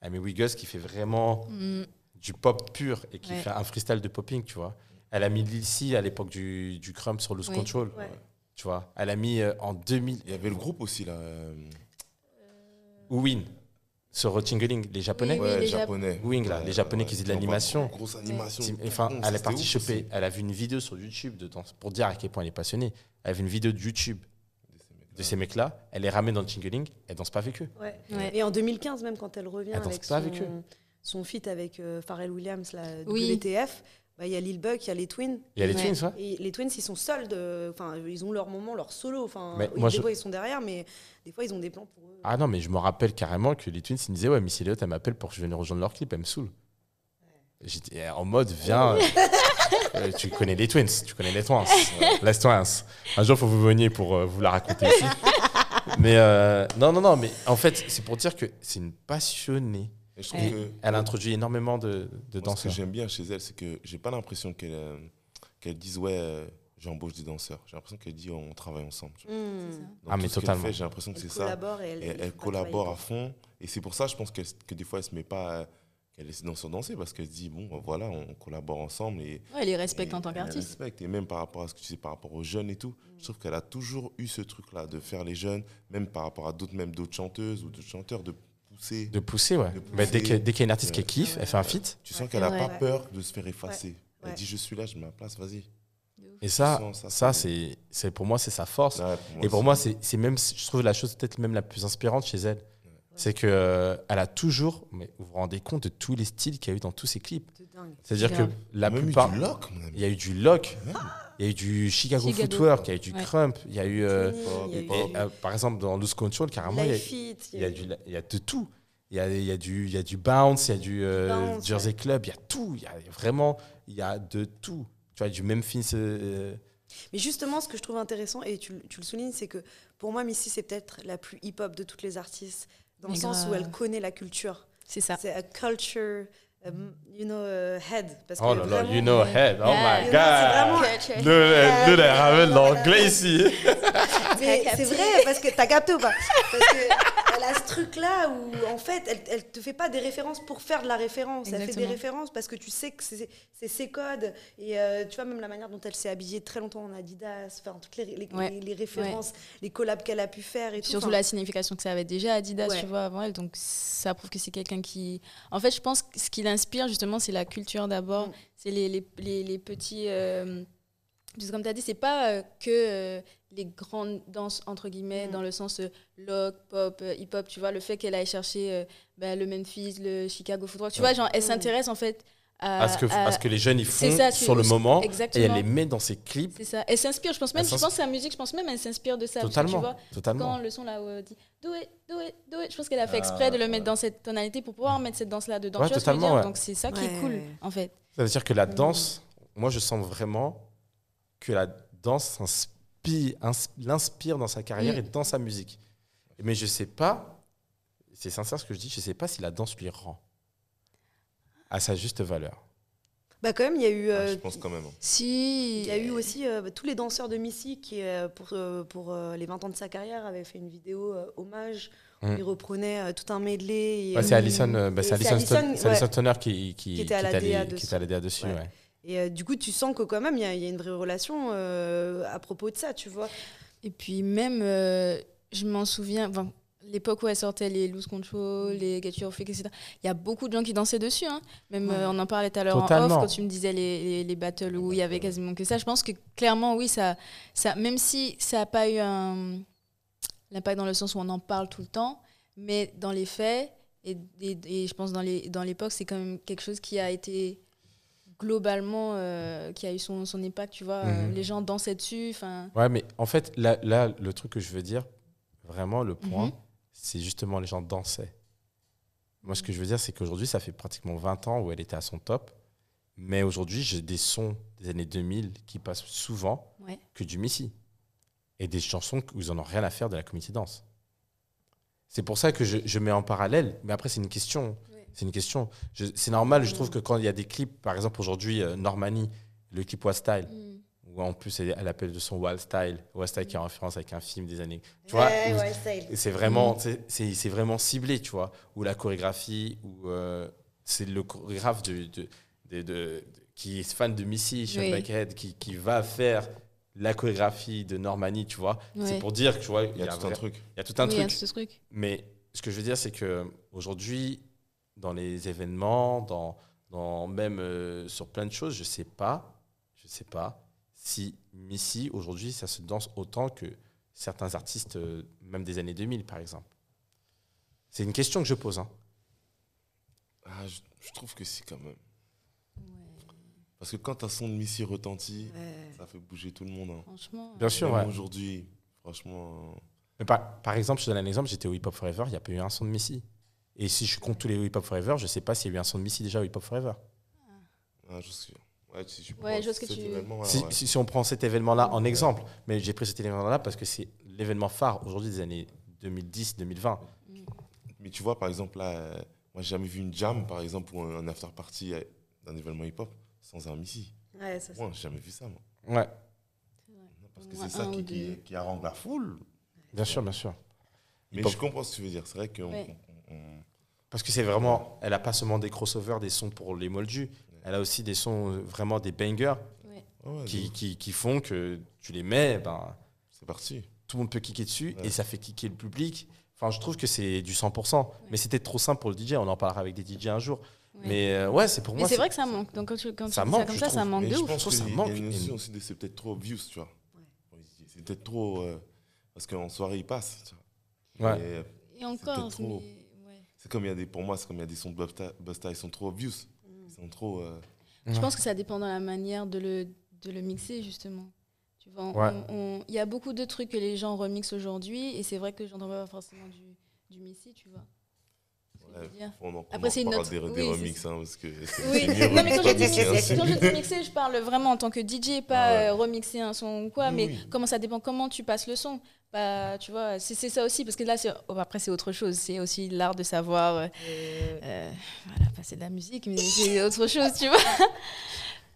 Elle a mis Wiggles qui fait vraiment Mm. du pop pur et qui Ouais. fait un freestyle de popping, tu vois. Elle a mis Lil à l'époque du, du crump sur Oui. Control, Ouais. tu vois. Elle a mis euh, en 2000 Il y avait le groupe aussi là. euh, Win sur Tingling, les japonais. Oui, ouais, les japonais. Wing, là, Ouais, les japonais ouais, qui faisaient de l'animation. Grosse animation. Tim- Enfin, elle est partie choper, aussi. elle a vu une vidéo sur YouTube de danse pour dire à quel point elle est passionnée. Elle a vu une vidéo de YouTube de ces mecs-là, elle les ramène dans le Tingling, elle danse pas avec eux. Ouais. Ouais. Et en 2015, même quand elle revient Elle avec son, avec son feat avec euh, Pharrell Williams, la Oui. Bah, il y a Lil Buck, il y a les Twins. Il y a les Ouais. Twins, ouais. Et les Twins, ils sont seuls, enfin, ils ont leur moment, leur solo. Enfin, des je- fois, ils sont derrière, mais des fois, ils ont des plans pour eux. Ah non, mais je me rappelle carrément que les Twins, ils me disaient Ouais, Missy Elliott, elle m'appelle pour que je vienne rejoindre leur clip, elle me saoule. J'étais en mode Viens, euh, euh, tu connais les Twins, tu connais les Twins, les Twins. Un jour, il faut vous veniez pour euh, vous la raconter ici. (laughs) Mais euh, non, non, non, mais en fait, c'est pour dire que c'est une passionnée. Et je trouve Ouais. que Elle introduit énormément de, de Moi, ce que danseurs. j'aime bien chez elle, c'est que j'ai pas l'impression qu'elle euh, qu'elle dise ouais, euh, j'embauche des danseurs. J'ai l'impression qu'elle dit on travaille ensemble. ça. Dans Ah, mais totalement. fait, J'ai l'impression que Elle c'est ça. et elle, Et elle collabore à fond. Et c'est pour ça, je pense que, que des fois, elle se met pas, euh, qu'elle essaie d'en se danser parce qu'elle se dit, bon, voilà, on collabore ensemble. Et, Ouais, elle les respecte et en tant elle qu'artiste. respecte. Et même par rapport à ce que tu sais, par rapport aux jeunes et tout, je trouve qu'elle a toujours eu ce truc-là de faire les jeunes, même par rapport à d'autres, même d'autres chanteuses ou d'autres chanteurs, de pousser. De pousser, ouais. De Mais dès qu'il dès qu'il y a une artiste qui kiffe, elle fait un feat. Tu sens qu'elle n'a Ouais. pas Ouais. peur de se faire effacer. Elle Ouais. dit, je suis là, je mets ma place, vas-y. Et ça, sens ça, ça, c'est- c'est, pour moi, c'est sa force. Ouais, Et pour moi, c'est, c'est même, je trouve la chose peut-être même la plus inspirante chez elle. C'est que euh, elle a toujours, mais vous vous rendez compte de tous les styles qu'il y a eu dans tous ses clips. C'est-à-dire que la même eu plupart, du lock, mon ami. il y a eu du lock, il y a eu du Chicago, Chicago. Footwork, il y a eu du Ouais. crump, il y a eu, euh, il y a eu et, et, euh, par exemple dans Loose Control, carrément, il y a, Life It, il y a du, il y a de tout. Il y a, il y a du, il y a du bounce, il y a du euh, bounce, Jersey Club, il y a tout. Il y a vraiment, il y a de tout. Tu vois, du Memphis. euh, Mais justement, ce que je trouve intéressant, et tu, tu le soulignes, c'est que pour moi, Missy, c'est peut-être la plus hip-hop de toutes les artistes, dans le sens où elle connaît la culture. C'est ça. C'est a culture, um, you know, uh, head. Parce Oh que là là, you know head. Oh Yeah. my god. c'est Nous, elle- nous, elle ramène l'anglais ici. (laughs) C'est vrai, parce que t'as capté ou pas? Parce qu'elle a ce truc-là où, en fait, elle, elle te fait pas des références pour faire de la référence. Elle fait des Exactement. références parce que tu sais que c'est ses codes. Et euh, tu vois, même la manière dont elle s'est habillée très longtemps en Adidas, enfin, toutes les, les, Ouais. les- les références, les collabs qu'elle a pu faire et tout. Surtout la signification que ça avait déjà Adidas, Ouais. tu vois, avant elle. Donc ça prouve que c'est quelqu'un qui. En fait, je pense que ce qui l'inspire, justement, c'est la culture d'abord. Mm. C'est les, les, les, les petits. euh, Parce que comme tu as dit, c'est pas euh, que euh, les grandes danses, entre guillemets, Mm. dans le sens euh, lock, pop, euh, hip-hop, tu vois, le fait qu'elle aille chercher euh, bah, le Memphis, le Chicago Football. Tu Ouais. vois, genre, elle Mm. s'intéresse en fait à. À ce, que, à- à ce que les jeunes ils font ça, sur le moment. Et elle les met dans ses clips. C'est ça. Elle s'inspire, je pense même, je pense s'inspire. sa musique, je pense même elle s'inspire de ça. parce que Totalement. tu vois, totalement. quand le son là où elle dit do it, do it, do it, je pense qu'elle a fait exprès de le mettre dans cette tonalité pour pouvoir mettre cette danse là dedans. Ouais, ce totalement, ouais. Donc c'est ça qui Ouais, est cool en fait. Ça veut dire que la Mm. danse, moi je sens vraiment que la danse inspire, ins- l'inspire dans sa carrière Mm. et dans sa musique. Mais je sais pas, c'est sincère ce que je dis, je sais pas si la danse lui rend à sa juste valeur. Bah, quand même, il y a eu. Ah, euh, je pense quand même. hein. Si. Il y a eu aussi euh, tous les danseurs de Missy qui, euh, pour, euh, pour euh, les 20 ans de sa carrière, avaient fait une vidéo euh, hommage. où Mm. Ils reprenaient euh, tout un medley. et, Ouais, c'est euh, Alison, euh, bah, Alison, Alison, c'est Alison ouais. Turner qui, qui, Qui était à la DA dessus. était à la DA dessus. Ouais. Et euh, du coup, tu sens que quand même, il y, a- il y a une vraie relation euh, à propos de ça, tu vois. Et puis même, euh, je m'en souviens, enfin, l'époque où elle sortait les Loose Control, les Get Your Fake, etc. Il y a beaucoup de gens qui dansaient dessus. hein. Même Ouais. euh, on en parlait tout à l'heure en off quand tu me disais les, les, les battles où il y avait quasiment que ça. Je pense que clairement, oui, ça, ça, même si ça n'a pas eu un l'impact dans le sens où on en parle tout le temps, mais dans les faits, et, et, et je pense dans les dans l'époque, c'est quand même quelque chose qui a été globalement, euh, qui a eu son, son impact, tu vois. euh, Mhm. les gens dansaient dessus, enfin... Ouais, mais en fait, là, là, le truc que je veux dire, vraiment, le point, Mhm. c'est justement les gens dansaient. Moi, ce que je veux dire, c'est qu'aujourd'hui, ça fait pratiquement 20 ans où elle était à son top. Mais aujourd'hui, j'ai des sons des années 2000 qui passent souvent Ouais. que du Missy. Et des chansons où ils n'en ont rien à faire de la comité danse. C'est pour ça que je, je mets en parallèle. Mais après, c'est une question. Ouais. C'est une question. C'est normal, je trouve que quand il y a des clips, par exemple, aujourd'hui, euh, Normani, le clip What Style, Mm. où en plus elle, elle appelle de son Wild Style, Wild Style qui est en référence avec un film des années. Tu vois, Ouais, c'est vraiment, c'est- c'est vraiment ciblé, tu vois. Ou la chorégraphie, ou euh, c'est le chorégraphe de, de, de- de- qui est fan de Missy, Sean Oui. Qui, qui va faire la chorégraphie de Normani, tu vois. Ouais. C'est pour dire que tu vois, Il y a tout un truc. il y a tout un Oui, il y a truc. tout ce truc. Mais ce que je veux dire, c'est que aujourd'hui, dans les événements, dans, dans même euh, sur plein de choses, je sais pas, je sais pas si Missy aujourd'hui, ça se danse autant que certains artistes, euh, même des années 2000, par exemple. C'est une question que je pose. hein. Ah, je, je trouve que si, quand même. Parce que quand un son de Missy retentit, Ouais. ça fait bouger tout le monde. hein. Franchement. Bien sûr, ouais. Aujourd'hui, franchement. euh, Mais par, par exemple, je te donne un exemple, j'étais au Hip Hop Forever, il n'y a pas eu un son de Missy. Et si je compte tous les Hip Hop Forever, je sais pas s'il y a eu un son de Missy déjà au Hip Hop Forever. Ah, je suis. Ouais, si je Ouais, prends je vois ce que cet tu- événement, ouais, Si, ouais. si- si on prend cet événement-là en exemple, mais j'ai pris cet événement-là parce que c'est l'événement phare aujourd'hui des années 2010-2020. Mais tu vois, par exemple, là, euh, moi, j'ai jamais vu une jam, par exemple, ou un after party euh, d'un événement hip-hop sans un Missy. Ouais, ça, c'est- Moi, j'ai jamais vu ça, moi. Ouais, Parce que c'est ça qui, qui, qui arrange la foule. bien sûr, bien sûr. Mais je comprends ce que tu veux dire. C'est vrai qu'on Ouais. On- Parce que c'est vraiment. Elle a pas seulement des crossovers, des sons pour les moldus. Elle a aussi des sons, euh, vraiment des bangers, Ouais. Ouais, qui, qui, qui font que tu les mets, ben, C'est parti. tout le monde peut kicker dessus Ouais. et ça fait kicker le public. Enfin, je trouve que c'est du 100%. Mais c'était trop simple pour le DJ. On en parlera avec des DJ un jour. Ouais. Mais euh, ouais, c'est pour Mais moi. c'est vrai que ça manque. Donc quand tu, quand Ça tu dis manque, ça comme je ça, ça manque Mais de je ouf. pense trouve que ça il y a manque une notion une- aussi de c'est peut-être trop views, tu vois. C'est peut-être trop. euh, parce qu'en soirée, il passe. tu vois. Ouais. Et, euh, Et encore, peut-être trop. mais-. C'est comme il y a des. Pour moi, c'est comme il y a des sons de Busta, ils sont trop views. Ils sont trop. euh, Je Ouais. pense que ça dépend dans la manière de le, de le mixer, justement. Tu vois, Ouais. il y a beaucoup de trucs que les gens remixent aujourd'hui, et c'est vrai que j'entends pas forcément du, du Missy, tu vois. Ouais, on en, Après, c'est une autre- des, des oui, c'est remixes, hein, parce que. Oui, non, mais quand je, dis hein, mixer, (laughs) quand je dis mixer, je parle vraiment en tant que DJ, pas Ah ouais. euh, remixer un son ou quoi, Oui, mais oui. comment ça dépend, comment tu passes le son. Bah, tu vois, c'est c'est ça aussi, parce que là, c'est- oh, après, c'est autre chose. C'est aussi l'art de savoir euh, euh, voilà, passer de la musique, mais c'est autre chose, tu vois. (laughs)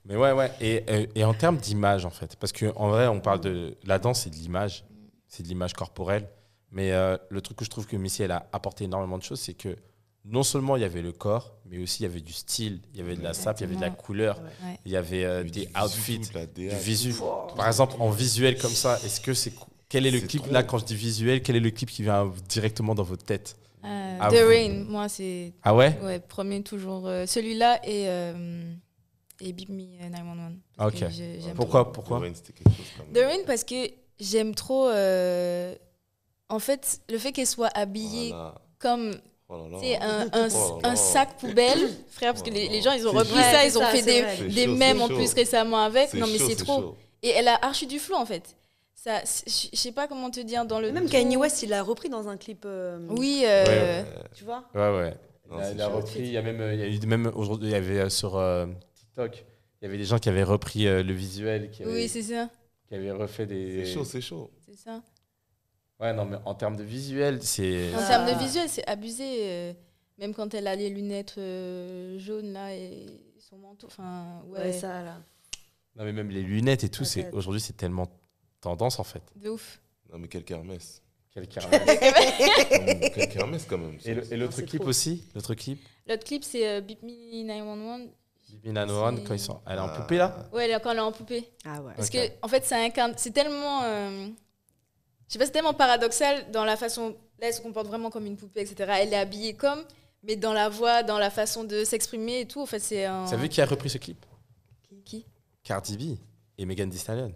Mais ouais, ouais. Et, euh, et en termes d'image, en fait, parce qu'en vrai, on parle de. La danse, c'est de l'image. C'est de l'image corporelle. Mais euh, le truc que je trouve que Missy, elle a apporté énormément de choses, c'est que non seulement il y avait le corps, mais aussi il y avait du style, il y avait de la sape, il y avait de la couleur, Ouais. il y avait euh, des outfits, du visu. Wow. Par exemple, en visuel comme ça, est-ce que c'est. Quel est le C'est clip trop. là, quand je dis visuel, quel est le clip qui vient directement dans votre tête Euh, Ah, The vous- Rain, moi, c'est Ah ouais ouais, premier toujours. euh, Celui-là et, euh, et Beep Me euh, 911. parce Ok. j'aime Pourquoi The Pourquoi Rain, c'était quelque chose même. The Rain parce que j'aime trop. euh, en fait, le fait qu'elle soit habillée Voilà. comme Oh là. tu sais, un, un, (laughs) Oh un sac poubelle, frère, parce que Oh les, gens ils ont C'est repris ça, ils ont ça, fait c'est des. C'est des mèmes c'est en plus récemment avec. C'est Non, mais c'est trop. chaud. Et elle a archi du flow en fait. Ça, je sais pas comment te dire dans le. Même Kanye West, il l'a repris dans un clip. euh, Oui. euh, Ouais, Euh, Tu vois? Ouais, ouais. Non, il a, repris, il y a même, euh, il y a eu même aujourd'hui, il y avait sur euh, TikTok, il y avait des gens qui avaient repris euh, le visuel, qui avaient, Oui, c'est ça. qui avaient refait des. C'est chaud, c'est chaud. C'est ça. Ouais, non, mais en termes de visuel, c'est. En Ah. termes de visuel, c'est abusé. même quand elle a les lunettes euh, jaunes là et son manteau. Enfin, ouais. Ouais, ça là. Non, mais même les lunettes et tout, c'est aujourd'hui, c'est tellement tendance en fait. De ouf. Non, mais quel Hermès. Quelqu'un. Quel (laughs) Hermès quand même. et le- et l'autre c'est clip trop. aussi, l'autre clip, L'autre clip, c'est euh, Beep Me 911. Bibi Nanoran, C'est- quand ils sont, elle est en Ah. poupée là. Ouais, elle est- quand elle est en poupée. Ah ouais. Parce Ok. que, en fait, ça incarne. C'est tellement. euh, je sais pas, c'est tellement paradoxal dans la façon. Là, elle se comporte vraiment comme une poupée, etc. Elle est habillée comme, mais dans la voix, dans la façon de s'exprimer et tout. En fait, c'est un. Vous savez qui a repris ce clip Qui? Cardi B et Megan Thee Stallion.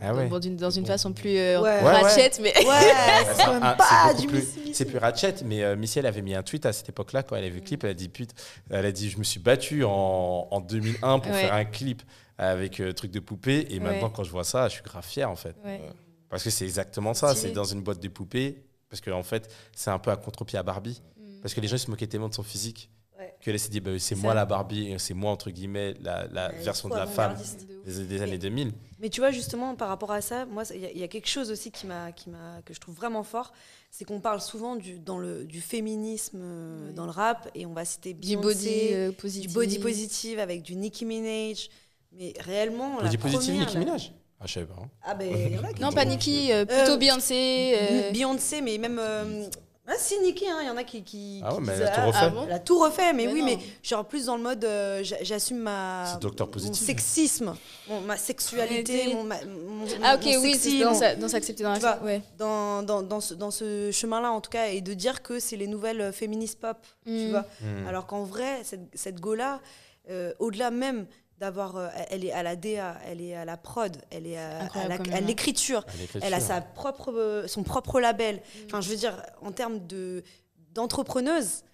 Ah ouais. Ah ouais. Dans une façon plus euh, Ouais. Ouais, ouais. ratchet, mais. Ouais, (laughs) c'est Ah, plus- plus ratchet, mais euh, Missy, elle avait mis un tweet à cette époque-là quand elle a vu le clip. Elle a dit, Putain, elle a dit, je me suis battue en, en 2001 pour Ouais. faire un clip avec euh, truc de poupée, et maintenant Ouais. quand je vois ça, je suis grave fier en fait, Ouais. parce que c'est exactement ça. C'est dans une boîte de poupées, parce que en fait, c'est un peu à contre-pied à Barbie, Mm. parce que les gens ils se moquaient tellement de son physique Ouais. qu'elle s'est dit, bah, c'est moi la Barbie, c'est moi entre guillemets la, la Elle version de la femme des, des années 2000. Mais tu vois, justement, par rapport à ça, moi, il y, a- il y a quelque chose aussi qui m'a, qui m'a, que je trouve vraiment fort, c'est qu'on parle souvent du, dans le, du féminisme euh, dans le rap, et on va citer Du Beyoncé, body euh, du positif. body positive avec du Nicki Minaj. Mais réellement, la Body positive, première, Nicki là- Minaj? Ah, je savais pas. hein. Ah ben, il y en a (laughs) qui Non, pas Nicki, euh, plutôt Euh, Beyoncé. euh, Beyoncé, mais même. Euh, Ah, si, Nicki, hein, il y en a qui. qui Ah ouais, qui mais disent, elle a tout ah, refait. ah bon Elle a tout refait, mais, Mais oui, non. mais genre plus dans le mode euh, j'a- j'assume ma. C'est Docteur Mon Positive. sexisme, mon- ma sexualité, mon, ma- mon- Ah, ok, mon oui, c'est dans, sa- dans s'accepter dans la. vois, Ouais. dans, dans, dans ce, dans ce chemin-là, en tout cas, et de dire que c'est les nouvelles euh, féministes pop, tu Mm. vois. Hmm. Alors qu'en vrai, cette, cette go-là, euh, au-delà même d'avoir. euh, elle est à la DA, elle est à la prod, elle est à, l'écriture, elle a sa propre, euh, son propre label. Enfin, je veux dire, en termes de, d'entrepreneuse,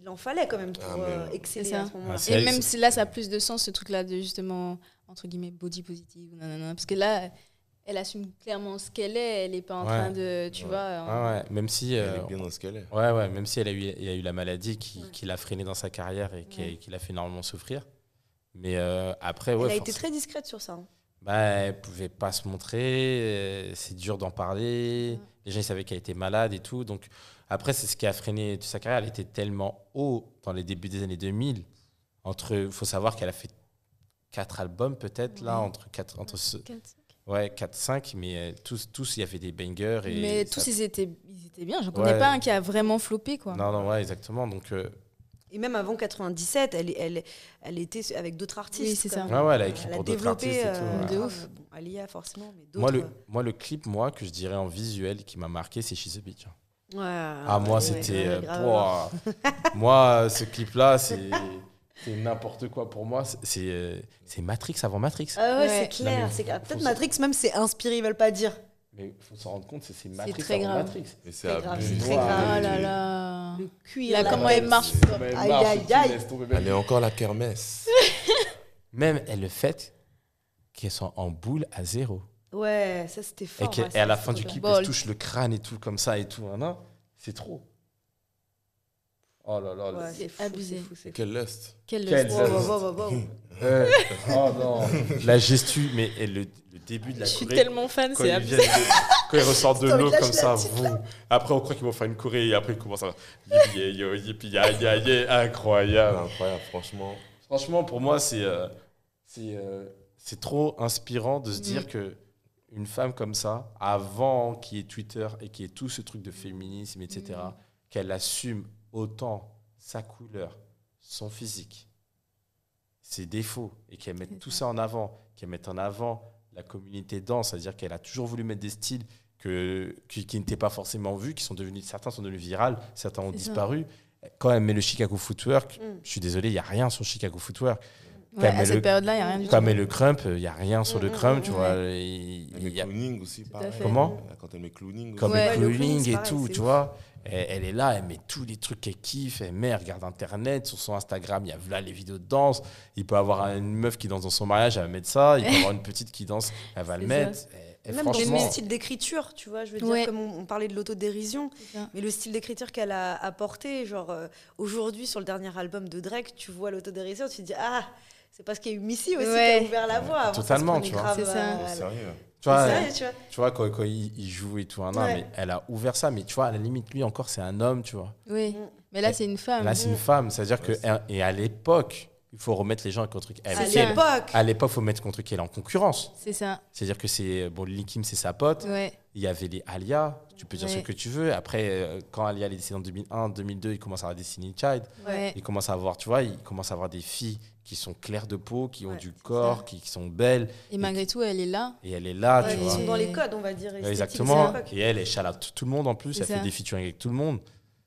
il, en fallait quand même pour Ah, euh, exceller C'est ça. à ce moment-là. Ah, Et même si là, ça a plus de sens, ce truc-là de justement, entre guillemets, body positive. nanana. Parce que là, elle assume clairement ce qu'elle est. Elle n'est pas en Ouais. train de. Tu Ouais. vois. Ah ouais, même si. Elle est bien dans ce qu'elle est. Ouais, ouais, même si elle a eu, il y a eu la maladie qui, Ouais. qui l'a freiné dans sa carrière et qui, Ouais. qui l'a fait énormément souffrir. Mais euh, après, ouais, elle a été très discrète sur ça. hein. bah, elle pouvait pas se montrer, euh, c'est dur d'en parler. Ouais. Les gens ils savaient qu'elle était malade et tout. Donc après, c'est ce qui a freiné toute sa carrière. Elle était tellement haut dans les débuts des années 2000. Entre, faut savoir qu'elle a fait quatre albums peut-être là, Ouais. entre quatre, entre ce, ouais, 4 5 mais euh, tous tous il y avait des bangers et Mais ça- tous, ils étaient, ils était bien. J'en connais Ouais. pas un qui a vraiment floppé, quoi. Non, non, ouais, exactement. Donc, euh, Et même avant 97, elle, elle, elle était avec d'autres artistes. Oui, c'est ça. comme- Ouais, elle a écrit elle pour d'autres développé, artistes et euh, tout, ouais. De ouf. Bon, Alia, forcément, mais moi, le, moi, le clip, moi, que je dirais en visuel qui m'a marqué, c'est She's a Bitch. Ouais, Ah, moi, ouais, c'était. ouais, euh, (laughs) moi, ce clip-là, c'est. C'est n'importe quoi pour moi. C'est- C'est euh, Matrix avant Matrix. Ah ouais, Ouais. c'est clair. Peut-être Matrix, même, c'est inspiré, ils veulent pas dire. Mais il faut s'en rendre compte, c'est c'est Matrix très avant grave. Matrix. Et c'est Très grave, abusé. c'est très Noir, grave. Oh là là. Le cuir, Là, la comment elle marche Comment elle Aïe, marche, aïe, aïe. Elle est encore la kermesse. (laughs) Même le fait qu'elles sont en boule à zéro. Ouais, ça c'était fort. ouais, et à la fin du clip, elle se touche le crâne et tout, comme ça et tout. hein, non? C'est trop. Oh là là. Ouais, là. c'est abusé. fou, fou. Quel lust. Quel lust. Wow, wow, wow. (laughs) Oh non. (laughs) La gestu, mais et le, le début de la Je suis tellement fan, c'est abusé. de- (laughs) quand ils ressortent de l'eau comme ça, vous. après on croit qu'ils vont faire une choré et après ils commencent à incroyable. Incroyable, franchement. Franchement, pour moi, c'est euh, c'est euh, c'est trop inspirant de se Mm. dire que une femme comme ça, avant qu'il y ait Twitter et qu'il y ait tout ce truc de féminisme, etc., Mm. qu'elle assume autant sa couleur, son physique, ses défauts, et qu'elle mette tout ça. en avant, qu'elle mette en avant la communauté danse, c'est-à-dire qu'elle a toujours voulu mettre des styles que, qui, qui n'étaient pas forcément vus, qui sont devenus, certains sont devenus virales, certains ont ça. disparu. Quand elle met le Chicago Footwork, Mm. je suis désolé, il n'y a rien sur Chicago Footwork. Ouais, Quand à elle cette le- période-là, il n'y a rien du Quand elle tout. met le crump, il n'y a rien sur le Mm, crump, mm, tu vois. ouais. il- Elle il met y a- clowning aussi, pareil. Comment Quand elle met clowning Comme aussi. Ouais, le le clowning, clowning c'est et pareil, tout, tu vois. Elle, elle est là, elle met tous les trucs qu'elle kiffe, elle met, elle regarde Internet, sur son Instagram, il y a là les vidéos de danse. Il peut avoir une meuf qui danse dans son mariage, elle va mettre ça. Il peut avoir une petite qui danse, elle va le mettre. Et, et Même dans franchement, le style d'écriture, tu vois, je veux dire, comme on, on parlait de l'autodérision, mais le style d'écriture qu'elle a apporté, genre euh, aujourd'hui sur le dernier album de Drake, tu vois l'autodérision, tu te dis ah, c'est parce qu'il y a eu Missy aussi Ouais. qui a ouvert la voie. Totalement, tu vois. grave, C'est ça. euh, Sérieux. Tu vois, tu vois. tu vois, quand, quand il, il joue et tout, hein, non, Ouais. mais elle a ouvert ça. Mais tu vois, à la limite, lui encore, c'est un homme, tu vois. Oui. Mm. Mais là, c'est une femme. Là, c'est une femme. C'est-à-dire que, et à l'époque, il faut remettre les gens contre elle. À l'époque, À l'époque, il faut mettre contre qui elle est en concurrence. C'est ça. C'est-à-dire que c'est. Bon, Lil Kim, c'est sa pote. Ouais. Il y avait les Alia, tu peux dire ce que tu veux. Après, euh, quand Alia elle est décédée en 2001, 2002, il commence à avoir Destiny Child. Ouais. Il commence à avoir, tu vois, il commence à avoir des filles qui sont claires de peau, qui ont Ouais, du corps, qui, qui sont belles. Et malgré tout, elle est là. Et elle est là, ouais, tu ils vois. sont dans les codes, on va dire. Exactement. Et elle, elle chalate tout le monde en plus. Elle fait des featuring avec tout le monde.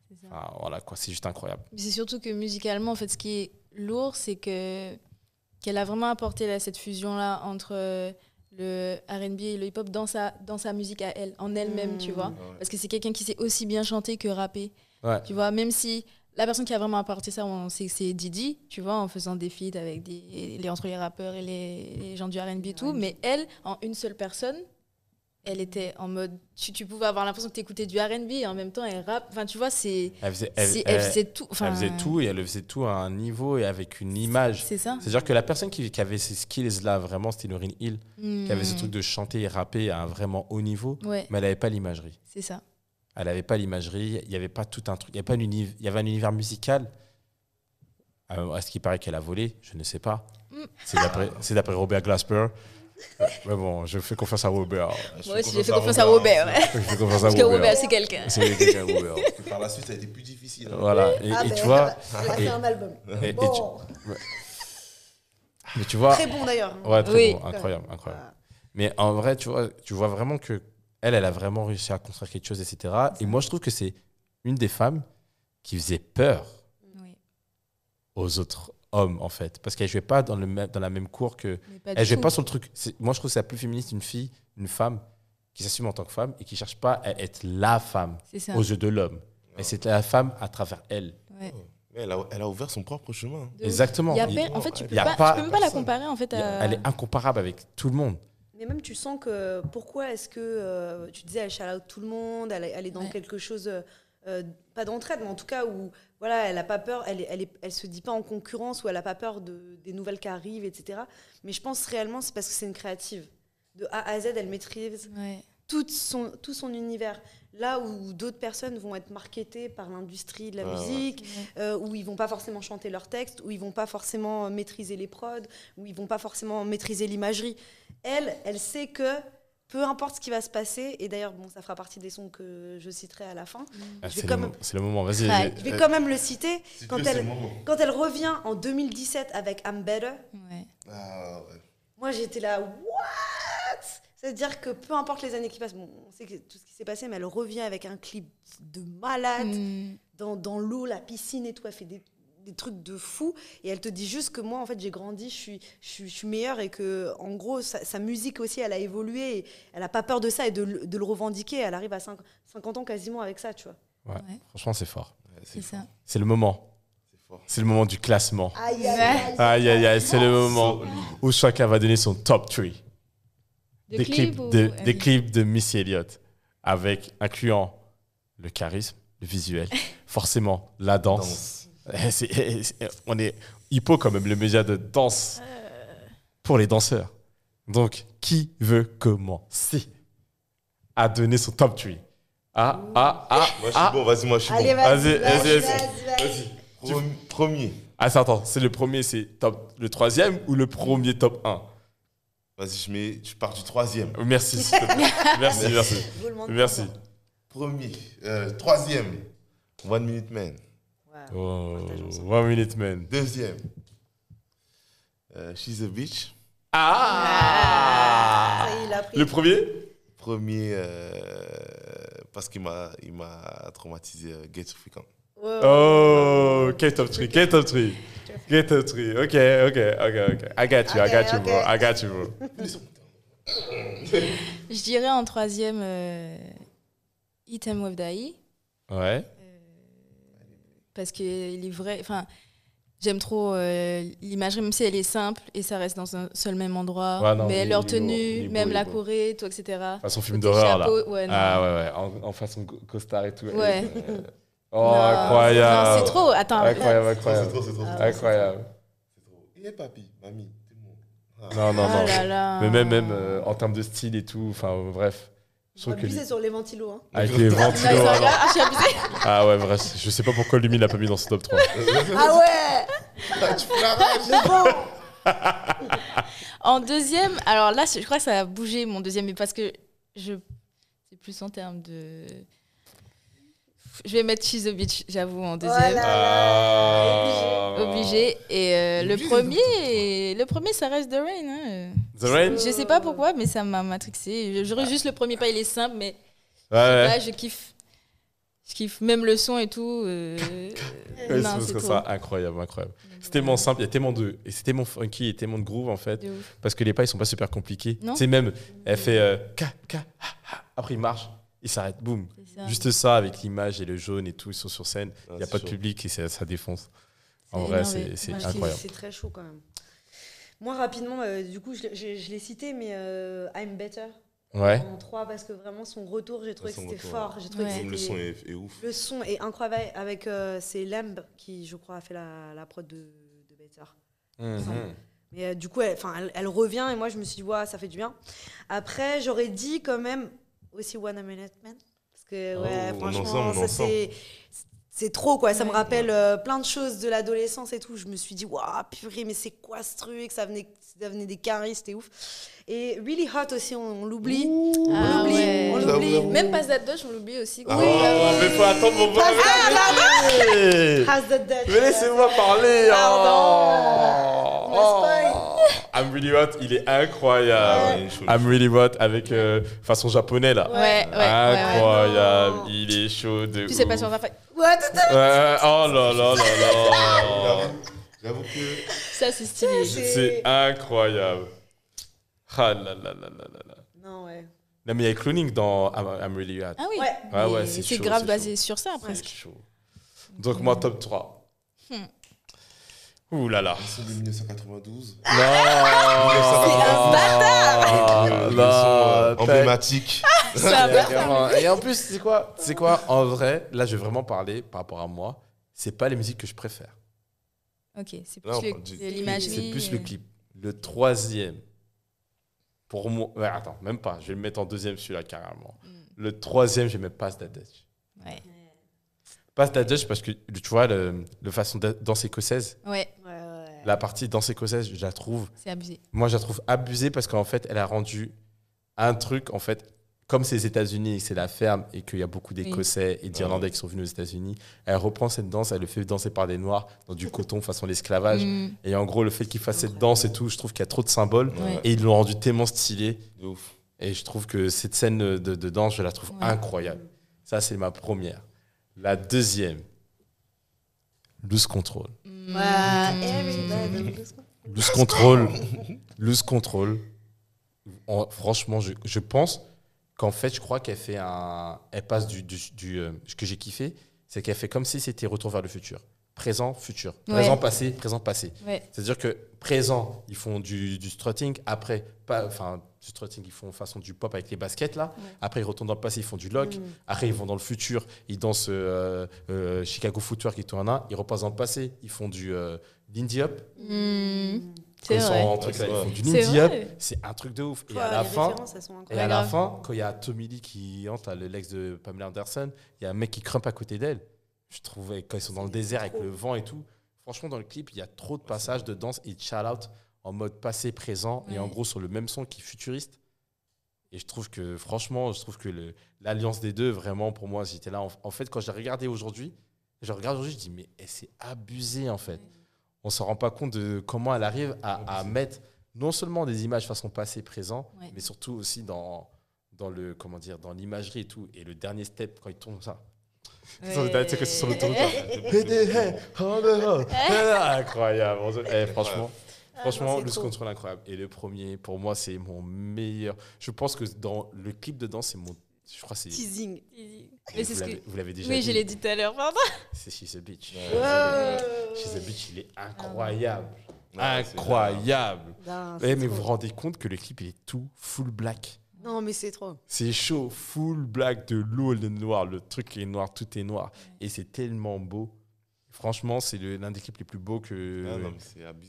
C'est ça. Ah, voilà, quoi, c'est juste incroyable. Mais C'est surtout que musicalement, en fait, ce qui est lourd, c'est que qu'elle a vraiment apporté là, cette fusion-là entre euh, le R&B et le hip-hop dans sa, dans sa musique à elle, en elle-même, tu vois. Ouais. Parce que c'est quelqu'un qui sait aussi bien chanter que rapper. Ouais. Tu vois, même si la personne qui a vraiment apporté ça, on sait que c'est Didi, tu vois, en faisant des feats avec des, les, entre les rappeurs et les, les gens du R&B et tout. Mais elle, en une seule personne, elle était en mode... Tu, tu pouvais avoir l'impression que tu écoutais du R&B et en même temps, elle rappe. Enfin, tu vois, c'est... Elle faisait, c'est- elle, Elle, elle- faisait tout. Enfin, elle faisait tout et elle le faisait tout à un niveau et avec une image. C'est ça. C'est-à-dire que la personne qui, qui avait ces skills-là, vraiment, c'était Lauryn Hill, qui avait ce Hmm. truc de chanter et rapper à un vraiment haut niveau, Ouais, mais elle n'avait pas l'imagerie. c'est ça. Elle n'avait pas l'imagerie, il n'y avait pas tout un truc, il y, avait pas un uni- il y avait un univers musical. Euh, Est-ce qu'il paraît qu'elle a volé Je ne sais pas. Mm. C'est d'après- Robert Glasper. Euh, Mais bon, je fais confiance à Robert. Je Moi aussi, j'ai fait confiance à Robert. Je fais confiance à Parce que Robert. Robert, c'est quelqu'un. C'est quelqu'un, Robert. Par la suite, ça a été plus difficile. hein. Voilà. Et, Ah et ben, tu vois, Elle a et- fait un album. et- et tu- Bon, mais tu vois, très bon d'ailleurs. ouais, très Oui. bon, incroyable, incroyable. Voilà. Mais en vrai, tu vois, tu vois vraiment que elle, elle a vraiment réussi à construire quelque chose, etc. Et moi, je trouve que c'est une des femmes qui faisait peur Oui, aux autres hommes, en fait. Parce qu'elle jouait pas dans, le même- dans la même cour que. Elle jouait tout. pas sur le truc. Moi, je trouve que c'est la plus féministe, une fille, une femme qui s'assume en tant que femme et qui cherche pas à être la femme aux yeux de l'homme. Mais c'est la femme à travers elle. Ouais. Elle, a, elle a ouvert son propre chemin. De. Exactement. Y a en fait, tu peux y a pas, pas tu peux même pas la comparer en fait à. Elle est incomparable avec tout le monde. Mais même tu sens que pourquoi est-ce que euh, tu disais elle shout out tout le monde, elle, est- elle est dans Ouais. quelque chose euh, euh, pas d'entraide, mais en tout cas où voilà, elle a pas peur, elle, elle, est- elle se dit pas en concurrence ou elle a pas peur de, des nouvelles qui arrivent, etc. Mais je pense réellement c'est parce que c'est une créative. De A à Z, elle maîtrise Ouais. tout son, tout son univers. Là où d'autres personnes vont être marketées par l'industrie de la ouais. musique, euh, où ils vont pas forcément chanter leurs textes, où ils vont pas forcément euh, maîtriser les prods, où ils vont pas forcément maîtriser l'imagerie. Elle, elle sait que peu importe ce qui va se passer, et d'ailleurs, bon, ça fera partie des sons que je citerai à la fin. Ah, Je vais c'est, quand le, même- mo- c'est le moment, vas-y. Ouais. vas-y. Je vais Euh, quand même le citer. Quand elle- le moment. Quand elle revient en 2017 avec I'm Better, Ouais. Ah, ouais. moi j'étais là, what? C'est-à-dire que peu importe les années qui passent, bon, on sait que tout ce qui s'est passé, mais elle revient avec un clip de malade, Mm. dans, dans l'eau, la piscine et tout, elle fait des, des trucs de fou, et elle te dit juste que moi, en fait, j'ai grandi, je suis, je suis, je suis meilleure, et que, en gros, sa, sa musique aussi, elle a évolué, et elle n'a pas peur de ça et de, le- de le revendiquer, elle arrive à cinq- 50 ans quasiment avec ça, tu vois. Franchement, c'est fort. Ouais, C'est ça. C'est le moment. C'est fort. C'est le moment du classement. Aïe, aïe, aïe, Aïe, aïe, aïe, c'est le moment où chacun va donner son top 3 De des, clips ou- de, des oui. clips de Missy Elliott, avec incluant le charisme, le visuel, (laughs) forcément la danse. Danse. Eh, eh, c'est- on est hippo quand même, le média de danse pour les danseurs. Donc, qui veut commencer à donner son top 3 Ah, ah, ah, Moi, je suis ah. bon, vas-y, moi, je suis Allez, bon. vas-y, Vas-y, vas-y, vas-y, vas-y, vas-y. Premi- Premier. Ah, c'est- attends, c'est le premier, c'est top, le troisième ou le premier top 1 Vas-y, je, mets, je pars du troisième. Merci, s'il te plaît. (laughs) merci, merci. Merci. Premier. Euh, troisième. One Minute Man. Ouais. Oh, one minute man. Deuxième. Euh, She's a Bitch. Ah, Ça y est, il a pris. Le premier? Premier, euh, parce qu'il m'a, il m'a traumatisé, euh, Get Frequent. Oh, quel top 3, quel top 3 Quel top 3 Ok, ok, ok, ok. I got you, I got you, bro. I got you, bro. Je dirais en troisième euh, Eat 'em with Dai. Ouais. parce qu'il est vrai. Enfin, j'aime trop euh, l'imagerie, même si elle est simple et ça reste dans un seul même endroit. Ouais, non, mais il- leur il tenue, beau, même la. Corée, tout, etc. Façon film d'horreur, là. ouais. Ah ouais, ouais, en, en façon co- costard et tout. Ouais. Oh, Non, incroyable. non, C'est trop. Attends. Incroyable, C'est trop, c'est incroyable. trop, c'est trop. Ah, c'est Incroyable. trop. Eh, papi, mamie, tout le monde. Ah. Non, non, Oh non. là là. Mais même, même euh, en termes de style et tout, enfin, euh, bref. Je trouve Abusé sur les ventilos. Hein. avec les ventilos. ah, non. ah. Ah ouais, bref, je sais pas pourquoi lui, il l'a pas mis dans ce top 3. (laughs) Ah ouais tu fous la rage. Bon En deuxième, alors là, je crois que ça a bougé mon deuxième, mais parce que je. C'est plus en termes de. Je vais mettre She's a Bitch, j'avoue, en deuxième. Voilà. Ah. Obligé. Et euh, le Obligé, premier, le premier, ça reste The Rain. hein. The Rain Je sais pas pourquoi, mais ça m'a matrixé. J'aurais juste le premier pas, il est simple, mais Ouais, ouais. là, je kiffe. Je kiffe même le son et tout. euh, Ouais, non, c'est c'est ça, incroyable, incroyable. C'est tellement simple, il y a tellement de. Et c'est tellement funky et tellement de groove en fait. Parce que les pas, ils sont pas super compliqués. Sais, même, elle fait. euh, ka, ka, ha, ha. Après, il marche, il s'arrête, boum. Ça. Juste ça, avec l'image et le jaune et tout, ils sont sur scène. Ah, Il n'y a pas de public et ça, ça défonce. En vrai, c'est incroyable. C'est très chaud quand même. Moi, rapidement, euh, du coup, je, l'ai- je- je l'ai cité, mais euh, I'm Better Ouais. en 3 parce que vraiment, son retour, j'ai trouvé que c'était fort. J'ai trouvé Ouais. que le son est, est ouf. Le son est incroyable avec euh, c'est Lamb qui, je crois, a fait la, la prod de, de Better. Mhm. Mais euh, du coup, elle, elle revient et moi, je me suis dit, ouais, ça fait du bien. Après, j'aurais dit quand même aussi One Minute Man. Parce que, ouais, Oh, on franchement, ça c'est. C'est trop quoi, ça me Ouais. rappelle euh, plein de choses de l'adolescence et tout. Je me suis dit, waouh, purée, mais c'est quoi ce truc? Ça venait, ça venait des caries, c'était ouf. Et Really Hot aussi, on, on l'oublie. Ah on l'oublie, ouais. j'avoue. Même Pass That Dutch, on l'oublie aussi. quoi. Oh, mais faut attendre mon Pas vrai. Has the Dutch. Mais laissez-moi parler. Pardon. oh. (laughs) I'm really hot, il est incroyable. Il est chaud, il est I'm really hot avec euh, façon japonais là. Ouais, ouais, ouais, ouais. Incroyable, il est chaud de Tu sais pas sur ta fait. Ouais, Ouais, oh là là là là. (laughs) J'avoue- que Ça, c'est stylé. C'est- C'est incroyable. Ah là là là là là là. Non, ouais. Non mais il y a le cloning dans I'm, I'm really hot. Ah oui. Ouais. Ouais, ouais, c'est c'est grave c'est basé sur ça, C'est presque. chaud. Donc moi top 3. Hmm. Ouh là là. son de 1992. (laughs) Non. Euh, Non. emblématique. (laughs) Et, en plus, c'est quoi C'est quoi En vrai, là, je vais vraiment parler par rapport à moi. C'est pas les musiques que je préfère. Ok, c'est plus l'imagerie. C'est plus euh, le clip. Le troisième. Pour moi. Ouais, attends, même pas. Je vais le mettre en deuxième celui-là carrément. Mm. Le troisième, je mettre Pass That Dutch. Ouais. Pass That Dutch parce que tu vois, le, le façon de danse écossaise, ouais. La partie danse écossaise, je la trouve. c'est abusé. Moi, je la trouve abusée parce qu'en fait, elle a rendu un truc, en fait, comme c'est les États-Unis, c'est la ferme et qu'il y a beaucoup d'Écossais et d'Irlandais qui sont venus aux États-Unis, elle reprend cette danse, elle le fait danser par des Noirs dans du coton façon l'esclavage. Mm. Et en gros, le fait qu'il fasse cette danse et tout, je trouve qu'il y a trop de symboles. Ouais. Et ils l'ont rendu tellement stylé. De ouf. Et je trouve que cette scène de, de danse, je la trouve Ouais. incroyable. Ça, c'est ma première. La deuxième, Loose Control. Loose Control, Loose Control. En- franchement, je, je pense qu'en fait, je crois qu'elle fait un. Elle passe du. du, du, euh, ce que j'ai kiffé, c'est qu'elle fait comme si c'était Retour vers le futur. Présent, futur. Présent, Ouais. passé, présent, passé. Ouais. C'est-à-dire que présent, ils font du, du strutting. Après, pas, enfin, du strutting, ils font façon du pop avec les baskets là. Ouais. Après, ils retournent dans le passé, ils font du lock. Après, ils vont dans le futur, ils dansent euh, euh, Chicago Footwork et tout un an. Ils repassent dans le passé, ils font du euh, Lindy Hop. Mm. C'est ils vrai. truc, ils font du Lindy Hop. C'est un truc de ouf. Et à la fin, et à la quand il y a Tommy Lee qui entre, le l'ex de Pamela Anderson, il y a un mec qui crumpe à côté d'elle. Je trouvais quand ils sont dans le désert avec le vent et tout. Franchement, dans le clip, il y a trop de passages de danse et de shout-out en mode passé, présent et en gros sur le même son qui est futuriste. Et je trouve que, franchement, je trouve que l'alliance des deux, vraiment, pour moi, j'étais là. En, en fait, quand je l'ai regardé aujourd'hui, je regarde aujourd'hui, je dis, mais elle s'est abusée, en fait. On se rend pas compte de comment elle arrive à, à mettre non seulement des images façon passé, présent, Ouais. mais surtout aussi dans, dans le comment dire dans l'imagerie et tout. Et le dernier step, quand il tourne ça. Tu sais, quand c'est sur le tour, Incroyable. Eh, franchement, franchement, non, c'est le trop. contrôle incroyable. Et le premier, pour moi, c'est mon meilleur. Je pense que dans le clip dedans, c'est mon. Je crois que c'est. Teasing. Mais c'est Vous ce que. l'avez vous l'avez déjà Oui, dit. je l'ai dit tout à l'heure, pardon. C'est She's a Bitch. Ouais. She's a Bitch, il est incroyable. C'est incroyable. Non, Eh, mais vous vous rendez compte que le clip, il est tout full black. Non, mais c'est trop. C'est chaud, full black, de l'eau, le noir, le truc est noir, tout est noir. Et c'est tellement beau. Franchement, c'est le- l'un des clips les plus beaux que, Ah non,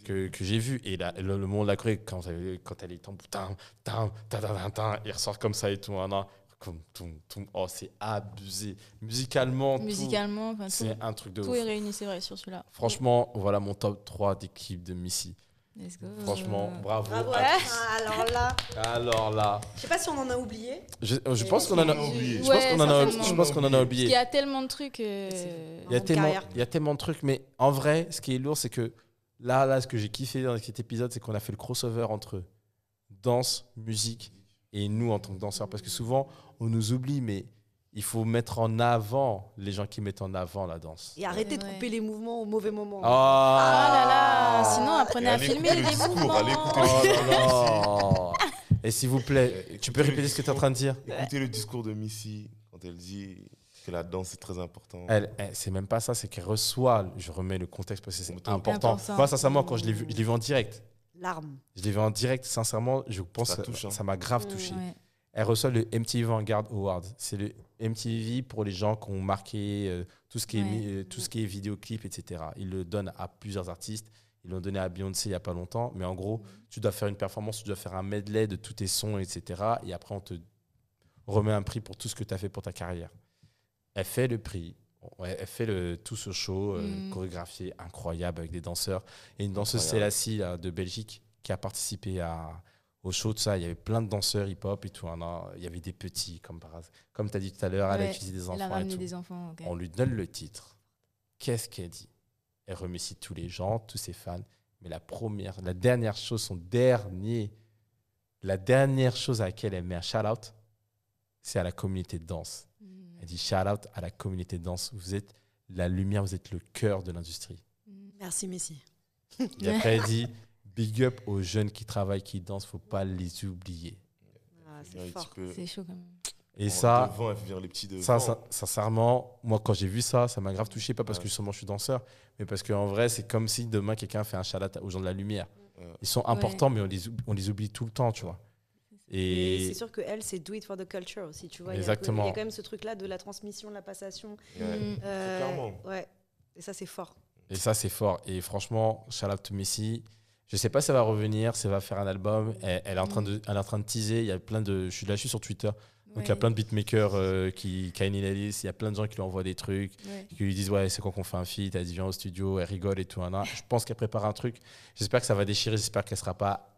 que, que j'ai vu. Et là, le, le monde de la Corée, quand, elle- quand elle est en tam, tam, tam, tam, tam, il ressort comme ça et tout. hein. Oh, c'est abusé. Musicalement, tout, Musicalement, enfin, tout, c'est un truc de tout ouf. est réuni, c'est vrai, sur celui-là. Franchement, voilà mon top 3 des clips de Missy. Let's go. Franchement, bravo. Bravo. à Ah, (laughs) alors là, Alors là, je sais pas si on en a oublié. je, pense qu'on en a oublié. Je pense qu'on en a, certainement. je pense qu'on en a Parce oublié. qu'il y a tellement de trucs. euh, Il y, a en tellement, carrière. il y a tellement de trucs, mais en vrai, ce qui est lourd, c'est que là, là, ce que j'ai kiffé dans cet épisode, c'est qu'on a fait le crossover entre danse, musique et nous en tant que danseurs. Parce que souvent, on nous oublie, mais il faut mettre en avant les gens qui mettent en avant la danse. Et arrêtez de couper les mouvements au mauvais moment. Ah là là, sinon apprenez à allez filmer les discours, mouvements. allez écouter Oh là là. Et s'il vous plaît, tu peux répéter ce que tu es en train de dire? Écoutez le discours de Missy quand elle dit que la danse est très important. Elle, elle- c'est même pas ça, c'est qu'elle reçoit. Je remets le contexte parce que c'est Important. important. Moi, sincèrement, quand je l'ai vu, je l'ai vu en direct. Larmes. Je l'ai vu en direct, sincèrement, je pense Ça que touche, hein. ça m'a grave Mm. touché. Ouais. Elle reçoit le MTV Vanguard Award. C'est le MTV pour les gens qui ont marqué euh, tout, ce qui est, Ouais. tout ce qui est vidéoclip, etc. Ils le donnent à plusieurs artistes. Ils l'ont donné à Beyoncé il n'y a pas longtemps. Mais en gros, tu dois faire une performance, tu dois faire un medley de tous tes sons, etc. Et après, on te remet un prix pour tout ce que tu as fait pour ta carrière. Elle fait le prix. Elle fait le, tout ce show euh, Mm. chorégraphié incroyable avec des danseurs. Et une danseuse. Célassie de Belgique qui a participé à, au show de ça. Il y avait plein de danseurs hip-hop et tout. hein, il y avait des petits, comme par hasard. Comme tu as dit tout à l'heure, elle a utilisé des Elle a enfants et ramené tout. des enfants. On lui donne le titre. Qu'est-ce qu'elle dit? Elle remercie tous les gens, tous ses fans. Mais la première, la dernière chose, son dernier, la dernière chose à laquelle elle met un shout-out, c'est à la communauté de danse. Mm. Elle dit shout-out à la communauté de danse. Vous êtes la lumière, vous êtes le cœur de l'industrie. Mm. Merci, Messi. Et après, elle dit big up aux jeunes qui travaillent, qui dansent, faut pas les oublier. Ah, c'est fort. peu C'est chaud quand même. Et en ça, devant, elle fait venir les petits devant. Ça, ça- sincèrement, moi, quand j'ai vu ça, ça m'a grave touché. Pas parce Ouais. que justement je suis danseur, mais parce qu'en vrai, c'est comme si demain quelqu'un fait un chalat aux gens de la lumière. Ouais. Ils sont importants, mais on les, oublie, on les oublie tout le temps, tu vois. Et Et c'est sûr que elle, c'est do it for the culture aussi, tu vois. Exactement. Il y a quand même ce truc-là de la transmission, de la passation. Ouais. Mm. Euh, clairement. Ouais. Et ça, c'est fort. Et ça, c'est fort. Et franchement, shout out to Missy. Je sais pas si elle va revenir, si elle va faire un album. Elle, elle est, en train de, elle est en train de teaser. Il y a plein de. Je suis là, je suis sur Twitter. Donc il y a plein de beatmakers euh, qui, Kanye Ellis, il y a plein de gens qui lui envoient des trucs, Ouais. qui lui disent Ouais, c'est quand qu'on fait un feat? Elle dit Viens au studio, elle rigole et tout. hein, hein. Je pense qu'elle prépare un truc. J'espère que ça va déchirer. J'espère qu'elle sera pas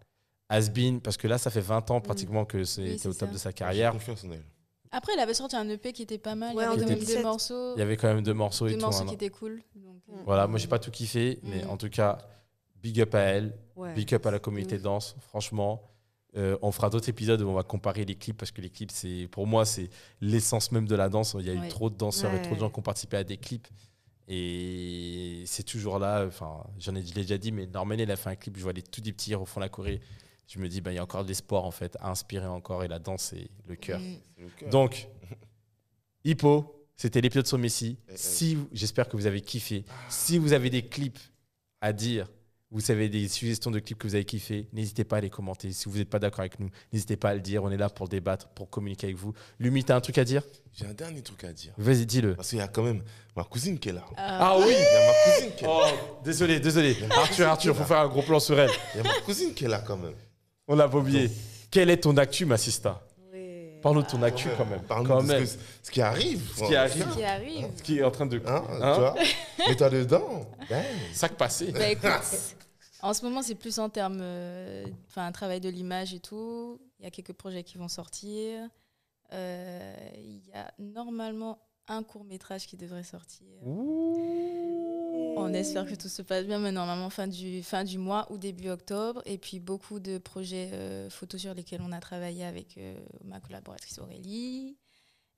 has-been, parce que là, ça fait 20 ans pratiquement que c'était c'est au top ça. de sa carrière. confiance en elle. Après, il avait sorti un EP qui était pas mal. Ouais, il y en avait quand même 2017. deux morceaux. Il y avait quand même deux morceaux et deux tout. morceaux hein. qui étaient cool. Donc, euh, Voilà, moi, j'ai pas tout kiffé, mais Mm. en tout cas, big up à elle. Ouais. Big up à la communauté ouf. danse, franchement. Euh, on fera d'autres épisodes où on va comparer les clips parce que les clips, c'est pour moi, c'est l'essence même de la danse. Il y a eu trop de danseurs et trop de gens qui ont participé à des clips. Et c'est toujours là. Enfin, j'en ai déjà dit, mais Norman, il a fait un clip. Je vois les tout des petits au fond de la Corée. Je me dis, ben, il y a encore de l'espoir en fait à inspirer encore. Et la danse, c'est le cœur. mm. Donc, Hippo, c'était l'épisode sur Messi. Eh, eh. Si, j'espère que vous avez kiffé. Si vous avez des clips à dire, vous savez des suggestions de clips que vous avez kiffé, n'hésitez pas à les commenter. Si vous n'êtes pas d'accord avec nous, n'hésitez pas à le dire. On est là pour débattre, pour communiquer avec vous. Lumi, t'as un truc à dire? J'ai un dernier truc à dire. Vas-y, dis-le. Parce qu'il y a quand même ma cousine qui est là. Ah, Ah oui Il y a ma cousine qui est là. Oh, désolé, désolé. Arthur, Arthur, faut faire un gros plan sur elle. Il y a ma cousine qui est là quand même. On l'a pas oublié. Quelle est ton actu, ma sista? Parle-nous de ton actu quand même. Quand de même. ce, que- ce qui arrive. Ce qui arrive. Ce qui arrive. Ce qui est en train de. Hein, Hein tu vois Mets-toi dedans. Ben. Sac passé. Bah, écoute, en ce moment, c'est plus en termes, euh, enfin, un travail de l'image et tout. Il y a quelques projets qui vont sortir. Euh, Il y a normalement un court métrage qui devrait sortir. On espère que tout se passe bien, mais normalement fin du, fin du mois ou début octobre. Et puis beaucoup de projets euh, photos sur lesquels on a travaillé avec euh, ma collaboratrice Aurélie.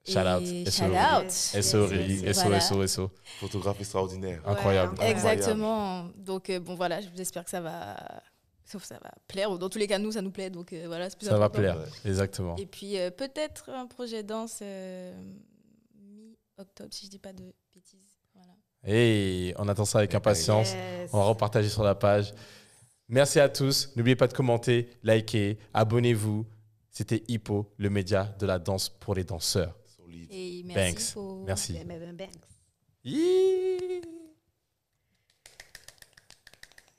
Shout out. Shout out. Yes. SO, Yes, SO. SO, SO. Photographe extraordinaire. Incroyable. Exactement. Donc euh, bon voilà, j'espère que ça va, sauf ça va plaire. Dans tous les cas, nous ça nous plaît, donc euh, voilà, c'est plus Ça va plaire. Exactement. Et puis euh, peut-être un projet danse mi-octobre, si je dis pas de bêtises. Voilà. Et on attend ça avec impatience. Yes. On va repartager sur la page. Merci à tous. N'oubliez pas de commenter, liker, abonnez-vous. C'était Hippo, le média de la danse pour les danseurs. Solide. Et merci pour Merci.